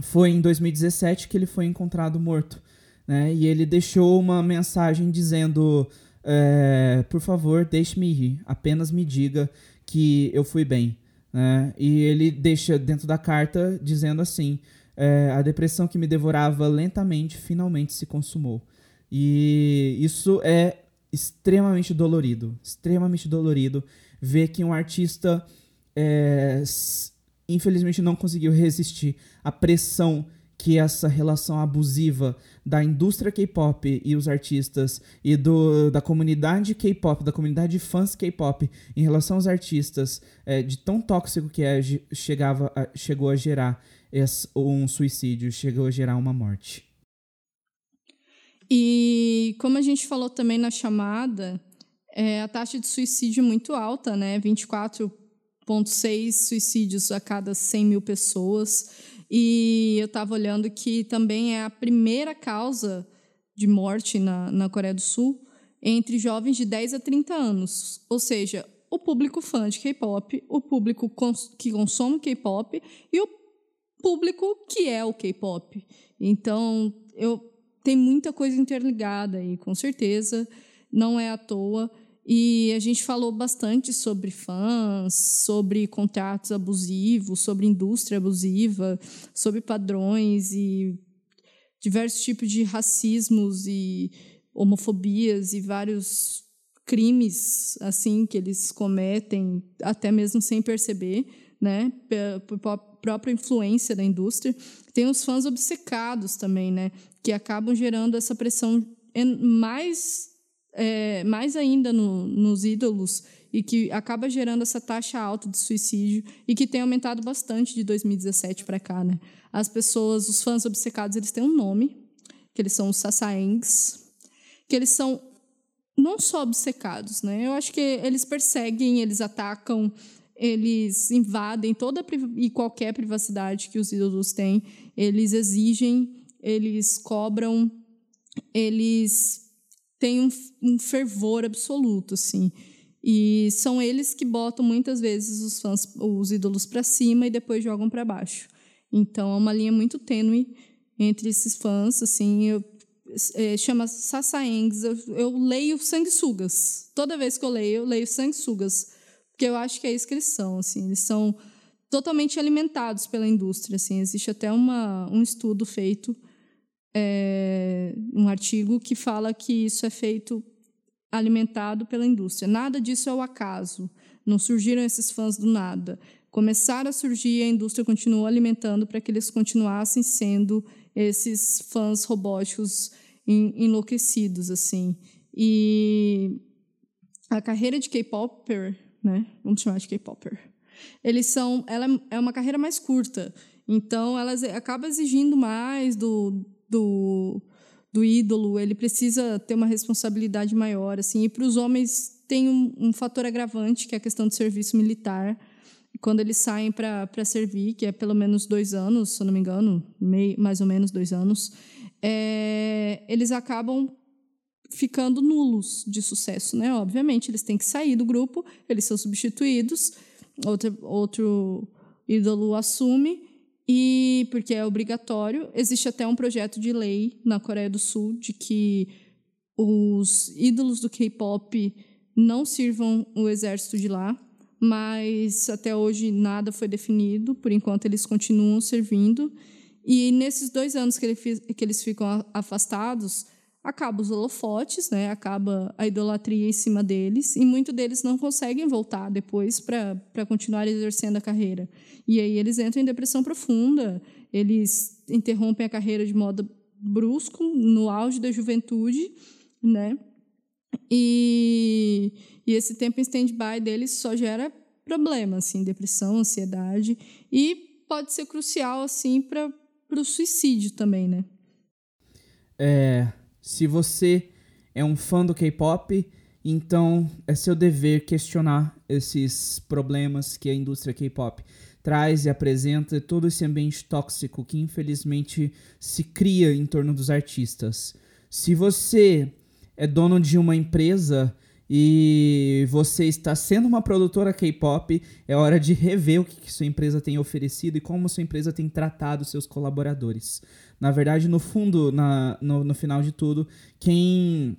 foi em 2017 que ele foi encontrado morto, né? E ele deixou uma mensagem dizendo: é, por favor, deixe-me ir, apenas me diga que eu fui bem. Né? E ele deixa dentro da carta dizendo assim: é, a depressão que me devorava lentamente finalmente se consumou. E isso é extremamente dolorido, extremamente dolorido ver que um artista é, infelizmente não conseguiu resistir à pressão que essa relação abusiva da indústria K-pop e os artistas e do, da comunidade K-pop, da comunidade de fãs K-pop em relação aos artistas, é, de tão tóxico que é, chegava a, chegou a gerar esse, um suicídio, chegou a gerar uma morte. E como a gente falou também na chamada, é, a taxa de suicídio é muito alta, né? 24,6 suicídios a cada 100 mil pessoas. E eu estava olhando que também é a primeira causa de morte na, na Coreia do Sul entre jovens de 10 a 30 anos. Ou seja, o público fã de K-pop, o público cons que consome K-pop e o público que é o K-pop. Então, eu tem muita coisa interligada e com certeza não é à toa. E a gente falou bastante sobre fãs, sobre contratos abusivos, sobre indústria abusiva, sobre padrões e diversos tipos de racismos e homofobias e vários crimes assim que eles cometem até mesmo sem perceber, né, por própria influência da indústria. Tem os fãs obcecados também, né, que acabam gerando essa pressão mais é, mais ainda no, nos ídolos e que acaba gerando essa taxa alta de suicídio e que tem aumentado bastante de 2017 para cá, né? As pessoas, os fãs obcecados, eles têm um nome, que eles são os Sasaengs, que eles são não só obcecados, né? Eu acho que eles perseguem, eles atacam, eles invadem toda e qualquer privacidade que os ídolos têm, eles exigem, eles cobram, eles tem um, um fervor absoluto, assim. E são eles que botam muitas vezes os fãs, os ídolos para cima e depois jogam para baixo. Então é uma linha muito tênue entre esses fãs, assim, eu, é, chama Sasaengs, eu, eu leio sanguessugas. Toda vez que eu leio, eu leio sanguessugas, porque eu acho que é isso que eles são, assim, eles são totalmente alimentados pela indústria, assim, existe até uma, um estudo feito é, um artigo que fala que isso é feito alimentado pela indústria. Nada disso é o acaso. Não surgiram esses fãs do nada. Começaram a surgir a indústria continuou alimentando para que eles continuassem sendo esses fãs robóticos enlouquecidos assim. E a carreira de K-popper, né? Vamos chamar de K-popper. Eles são, ela é uma carreira mais curta. Então, elas acaba exigindo mais do, do, do ídolo, ele precisa ter uma responsabilidade maior, assim. E para os homens tem um, um, fator agravante que é a questão do serviço militar. Quando eles saem para servir, que é pelo menos dois anos, se eu não me engano, meio, mais ou menos dois anos, é, eles acabam ficando nulos de sucesso, né? Obviamente, eles têm que sair do grupo, eles são substituídos, outro, outro ídolo assume e porque é obrigatório, existe até um projeto de lei na Coreia do Sul de que os ídolos do K-pop não sirvam o exército de lá, mas até hoje nada foi definido, por enquanto eles continuam servindo. E nesses dois anos que, que eles ficam afastados, acaba os holofotes, né? acaba a idolatria em cima deles, e muitos deles não conseguem voltar depois para continuar exercendo a carreira. E aí eles entram em depressão profunda, eles interrompem a carreira de modo brusco, no auge da juventude, né? E, e esse tempo em stand-by deles só gera problema, assim, depressão, ansiedade, e pode ser crucial, assim, para o suicídio também, né? É, se você é um fã do K-pop, então é seu dever questionar esses problemas que a indústria K-pop traz e apresenta todo esse ambiente tóxico que infelizmente se cria em torno dos artistas. Se você é dono de uma empresa e você está sendo uma produtora K-pop, é hora de rever o que, que, sua empresa tem oferecido e como sua empresa tem tratado seus colaboradores. Na verdade, no fundo, na, no, no final de tudo, quem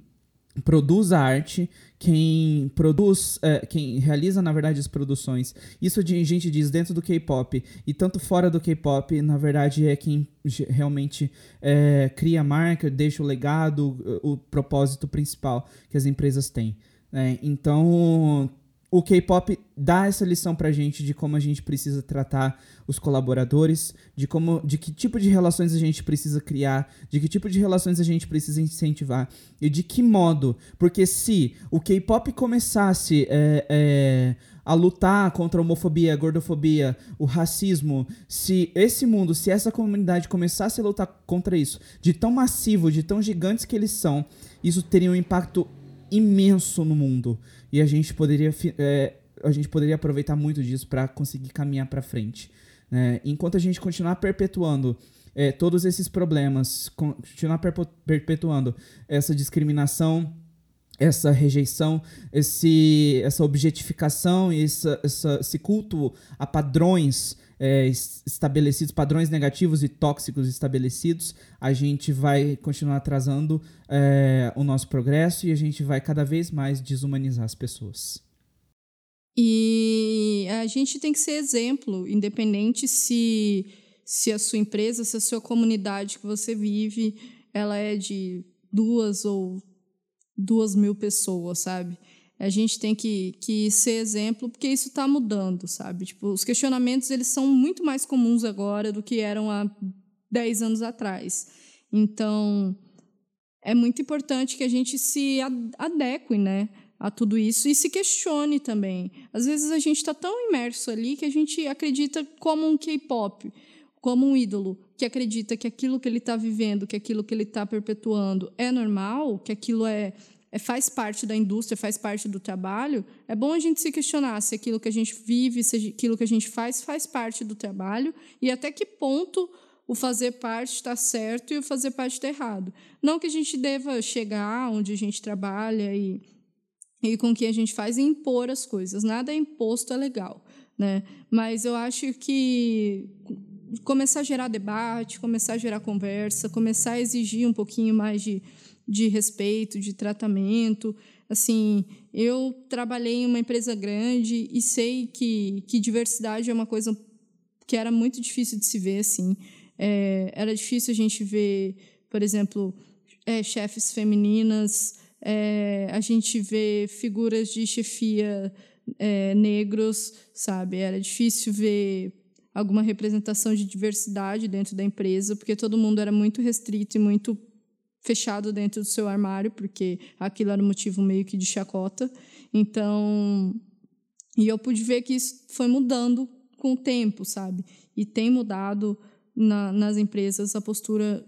produz a arte, quem produz, é, quem realiza, na verdade, as produções. Isso a gente diz dentro do K-pop e tanto fora do K-pop, na verdade, é quem realmente é, cria a marca, deixa o legado, o, o propósito principal que as empresas têm. Né? Então, o K-pop dá essa lição pra gente de como a gente precisa tratar os colaboradores, de como, de que tipo de relações a gente precisa criar, de que tipo de relações a gente precisa incentivar e de que modo, porque se o K-pop começasse é, é, a lutar contra a homofobia, a gordofobia, o racismo, se esse mundo, se essa comunidade começasse a lutar contra isso, de tão massivo, de tão gigantes que eles são, isso teria um impacto imenso no mundo e a gente poderia é, a gente poderia aproveitar muito disso para conseguir caminhar para frente. Né? Enquanto a gente continuar perpetuando é, todos esses problemas, continuar perpetuando essa discriminação, essa rejeição, esse, essa objetificação essa, essa, esse culto a padrões é, estabelecidos, padrões negativos e tóxicos estabelecidos, a gente vai continuar atrasando é, o nosso progresso e a gente vai cada vez mais desumanizar as pessoas. E a gente tem que ser exemplo, independente se, se a sua empresa, se a sua comunidade que você vive, ela é de duas ou duas mil pessoas, sabe? A gente tem que, que ser exemplo, porque isso está mudando, sabe? Tipo, os questionamentos eles são muito mais comuns agora do que eram há 10 anos atrás. Então, é muito importante que a gente se adeque, né? a tudo isso e se questione também. Às vezes a gente está tão imerso ali que a gente acredita como um K-pop, como um ídolo, que acredita que aquilo que ele está vivendo, que aquilo que ele está perpetuando é normal, que aquilo é é, faz parte da indústria, faz parte do trabalho, é bom a gente se questionar se aquilo que a gente vive, se aquilo que a gente faz, faz parte do trabalho e até que ponto o fazer parte está certo e o fazer parte está errado. Não que a gente deva chegar onde a gente trabalha e, e com o que a gente faz e impor as coisas. Nada é imposto é legal. Né? Mas eu acho que começar a gerar debate, começar a gerar conversa, começar a exigir um pouquinho mais de de respeito, de tratamento. Assim, eu trabalhei em uma empresa grande e sei que, que diversidade é uma coisa que era muito difícil de se ver. Assim. É, era difícil a gente ver, por exemplo, é, chefes femininas, é, a gente vê figuras de chefia é, negros, sabe? Era difícil ver alguma representação de diversidade dentro da empresa, porque todo mundo era muito restrito e muito fechado dentro do seu armário, porque aquilo era um motivo meio que de chacota. Então, e eu pude ver que isso foi mudando com o tempo, sabe? E tem mudado na, nas empresas a postura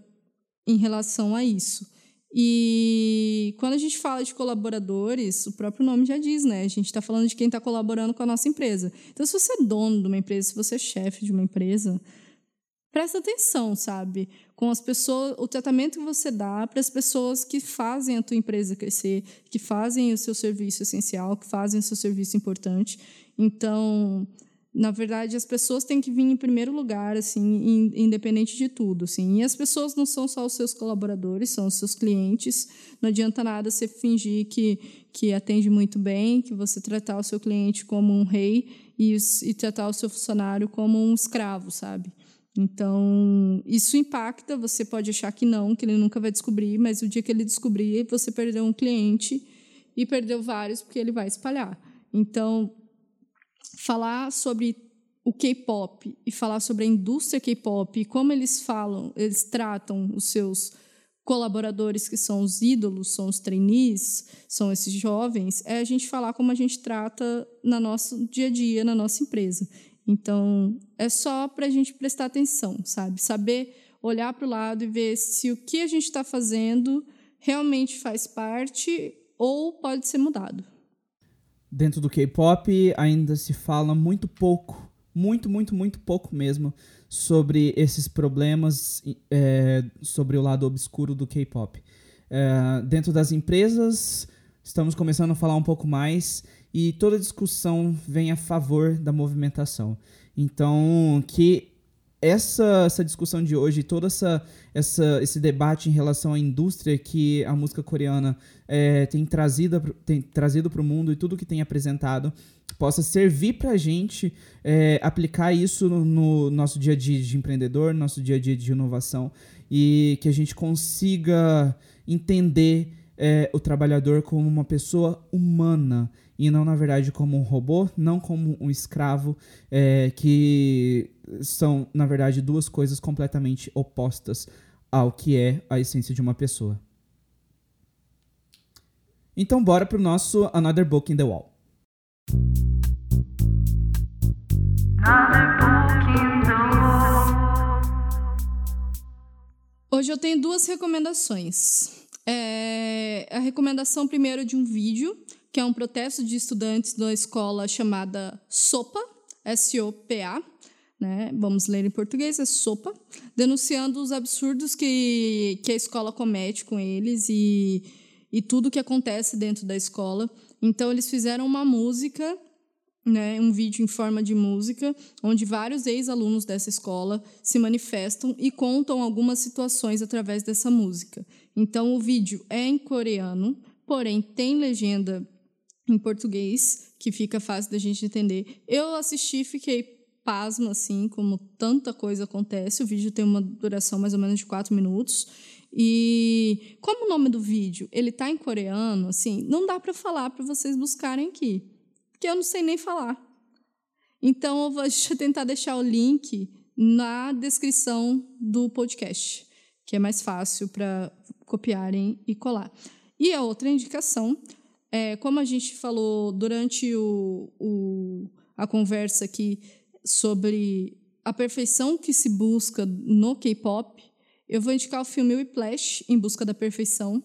em relação a isso. E quando a gente fala de colaboradores, o próprio nome já diz, né? A gente está falando de quem está colaborando com a nossa empresa. Então, se você é dono de uma empresa, se você é chefe de uma empresa, presta atenção, sabe? Com as pessoas, o tratamento que você dá para as pessoas que fazem a tua empresa crescer, que fazem o seu serviço essencial, que fazem o seu serviço importante. Então, na verdade, as pessoas têm que vir em primeiro lugar, assim, independente de tudo, assim. E as pessoas não são só os seus colaboradores, são os seus clientes. Não adianta nada você fingir que que atende muito bem, que você tratar o seu cliente como um rei e, e tratar o seu funcionário como um escravo, sabe? Então, isso impacta, você pode achar que não, que ele nunca vai descobrir, mas o dia que ele descobrir, você perdeu um cliente e perdeu vários porque ele vai espalhar. Então, falar sobre o K-pop e falar sobre a indústria K-pop e como eles falam, eles tratam os seus colaboradores que são os ídolos, são os trainees, são esses jovens, é a gente falar como a gente trata no nosso dia a dia, na nossa empresa. Então, é só para a gente prestar atenção, sabe? Saber olhar para o lado e ver se o que a gente está fazendo realmente faz parte ou pode ser mudado. Dentro do K-pop ainda se fala muito pouco, muito, muito, muito pouco mesmo sobre esses problemas, é, sobre o lado obscuro do K-pop. É, dentro das empresas, estamos começando a falar um pouco mais e toda discussão vem a favor da movimentação. Então, que essa, essa discussão de hoje, todo essa, essa, esse debate em relação à indústria que a música coreana é, tem trazido tem trazido para o mundo e tudo que tem apresentado possa servir para a gente é, aplicar isso no, no, nosso dia a dia de empreendedor, no nosso dia a dia de inovação e que a gente consiga entender é, o trabalhador como uma pessoa humana e não, na verdade, como um robô, não como um escravo, é, que são, na verdade, duas coisas completamente opostas ao que é a essência de uma pessoa. Então, bora pro nosso Another Book in the Wall. Hoje eu tenho duas recomendações. É a recomendação primeiro de um vídeo que é um protesto de estudantes da escola chamada SOPA, S-O-P-A, né? vamos ler em português, é SOPA, denunciando os absurdos que, que a escola comete com eles e, e tudo que acontece dentro da escola. Então, eles fizeram uma música, né, um vídeo em forma de música, onde vários ex-alunos dessa escola se manifestam e contam algumas situações através dessa música. Então, o vídeo é em coreano, porém tem legenda em português, que fica fácil da gente entender. Eu assisti, fiquei pasma, assim, como tanta coisa acontece. O vídeo tem uma duração mais ou menos de quatro minutos. E como o nome do vídeo ele tá em coreano, assim, não dá para falar para vocês buscarem aqui, porque eu não sei nem falar. Então eu vou tentar deixar o link na descrição do podcast, que é mais fácil para copiarem e colar. E a outra indicação é, como a gente falou durante o, o, a conversa aqui sobre a perfeição que se busca no K-pop, eu vou indicar o filme Whiplash, Em Busca da Perfeição,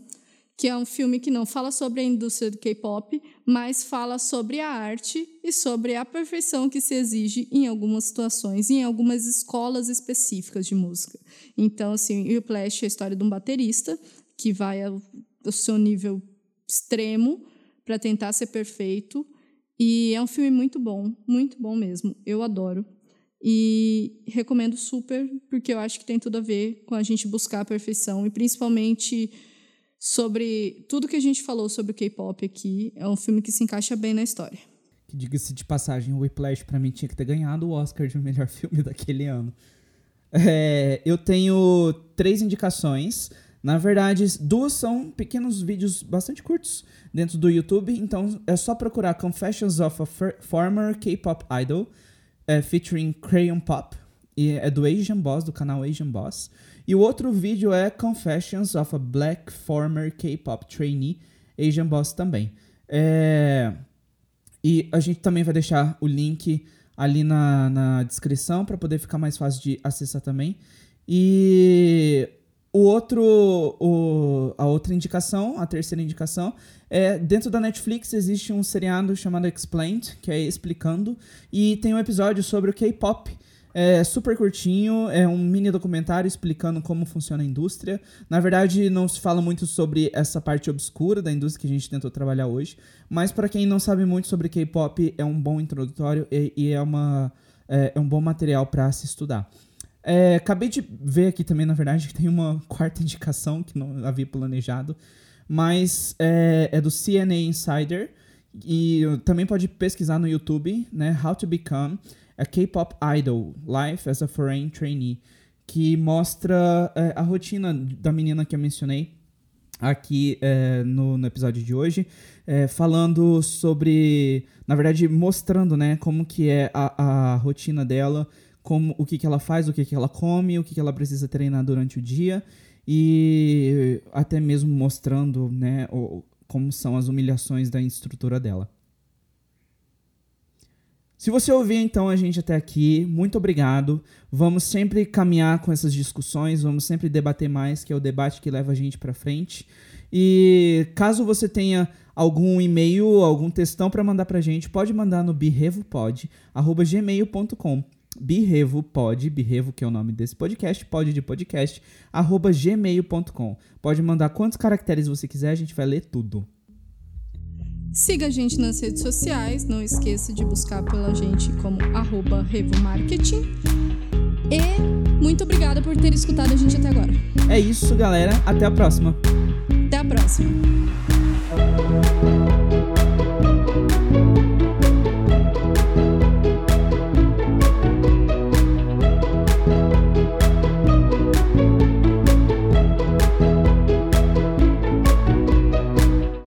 que é um filme que não fala sobre a indústria do K-pop, mas fala sobre a arte e sobre a perfeição que se exige em algumas situações, em algumas escolas específicas de música. Então, assim, Whiplash é a história de um baterista que vai ao seu nível extremo para tentar ser perfeito. E é um filme muito bom, muito bom mesmo. Eu adoro. E recomendo super, porque eu acho que tem tudo a ver com a gente buscar a perfeição e principalmente sobre tudo que a gente falou sobre o K-pop aqui. É um filme que se encaixa bem na história. Que diga-se de passagem, o Whiplash para mim tinha que ter ganhado o Oscar de melhor filme daquele ano. É, eu tenho três indicações. Na verdade, duas são pequenos vídeos bastante curtos dentro do YouTube, então é só procurar Confessions of a Former K-Pop Idol, é, featuring Crayon Pop, e é do Asian Boss, do canal Asian Boss. E o outro vídeo é Confessions of a Black Former K-Pop Trainee, Asian Boss também. É... E a gente também vai deixar o link ali na, na descrição para poder ficar mais fácil de acessar também. E o outro, o, a outra indicação, a terceira indicação, é dentro da Netflix existe um seriado chamado Explained, que é explicando, e tem um episódio sobre o K-pop. É super curtinho, é um mini documentário explicando como funciona a indústria. Na verdade, não se fala muito sobre essa parte obscura da indústria que a gente tentou trabalhar hoje, mas para quem não sabe muito sobre K-pop, é um bom introdutório e, e é, uma, é, é um bom material para se estudar. É, acabei de ver aqui também, na verdade, que tem uma quarta indicação que não havia planejado, mas é, é do CNA Insider e também pode pesquisar no YouTube, né? How to Become a K-pop Idol Life as a Foreign Trainee, que mostra é, a rotina da menina que eu mencionei aqui é, no, no, episódio de hoje, é, falando sobre, na verdade, mostrando, né, como que é a, a rotina dela como o que, que ela faz, o que, que ela come, o que, que ela precisa treinar durante o dia e até mesmo mostrando né, o, como são as humilhações da instrutora dela. Se você ouviu então a gente até aqui, muito obrigado. Vamos sempre caminhar com essas discussões, vamos sempre debater mais, que é o debate que leva a gente para frente. E caso você tenha algum e-mail, algum textão para mandar pra gente, pode mandar no birrevopod@gmail.com. Birrevopod, birrevo que é o nome desse podcast, pod de podcast, arroba gmail.com. Pode mandar quantos caracteres você quiser, a gente vai ler tudo. Siga a gente nas redes sociais, não esqueça de buscar pela gente como arroba revomarketing. E muito obrigada por ter escutado a gente até agora. É isso, galera. Até a próxima. Até a próxima.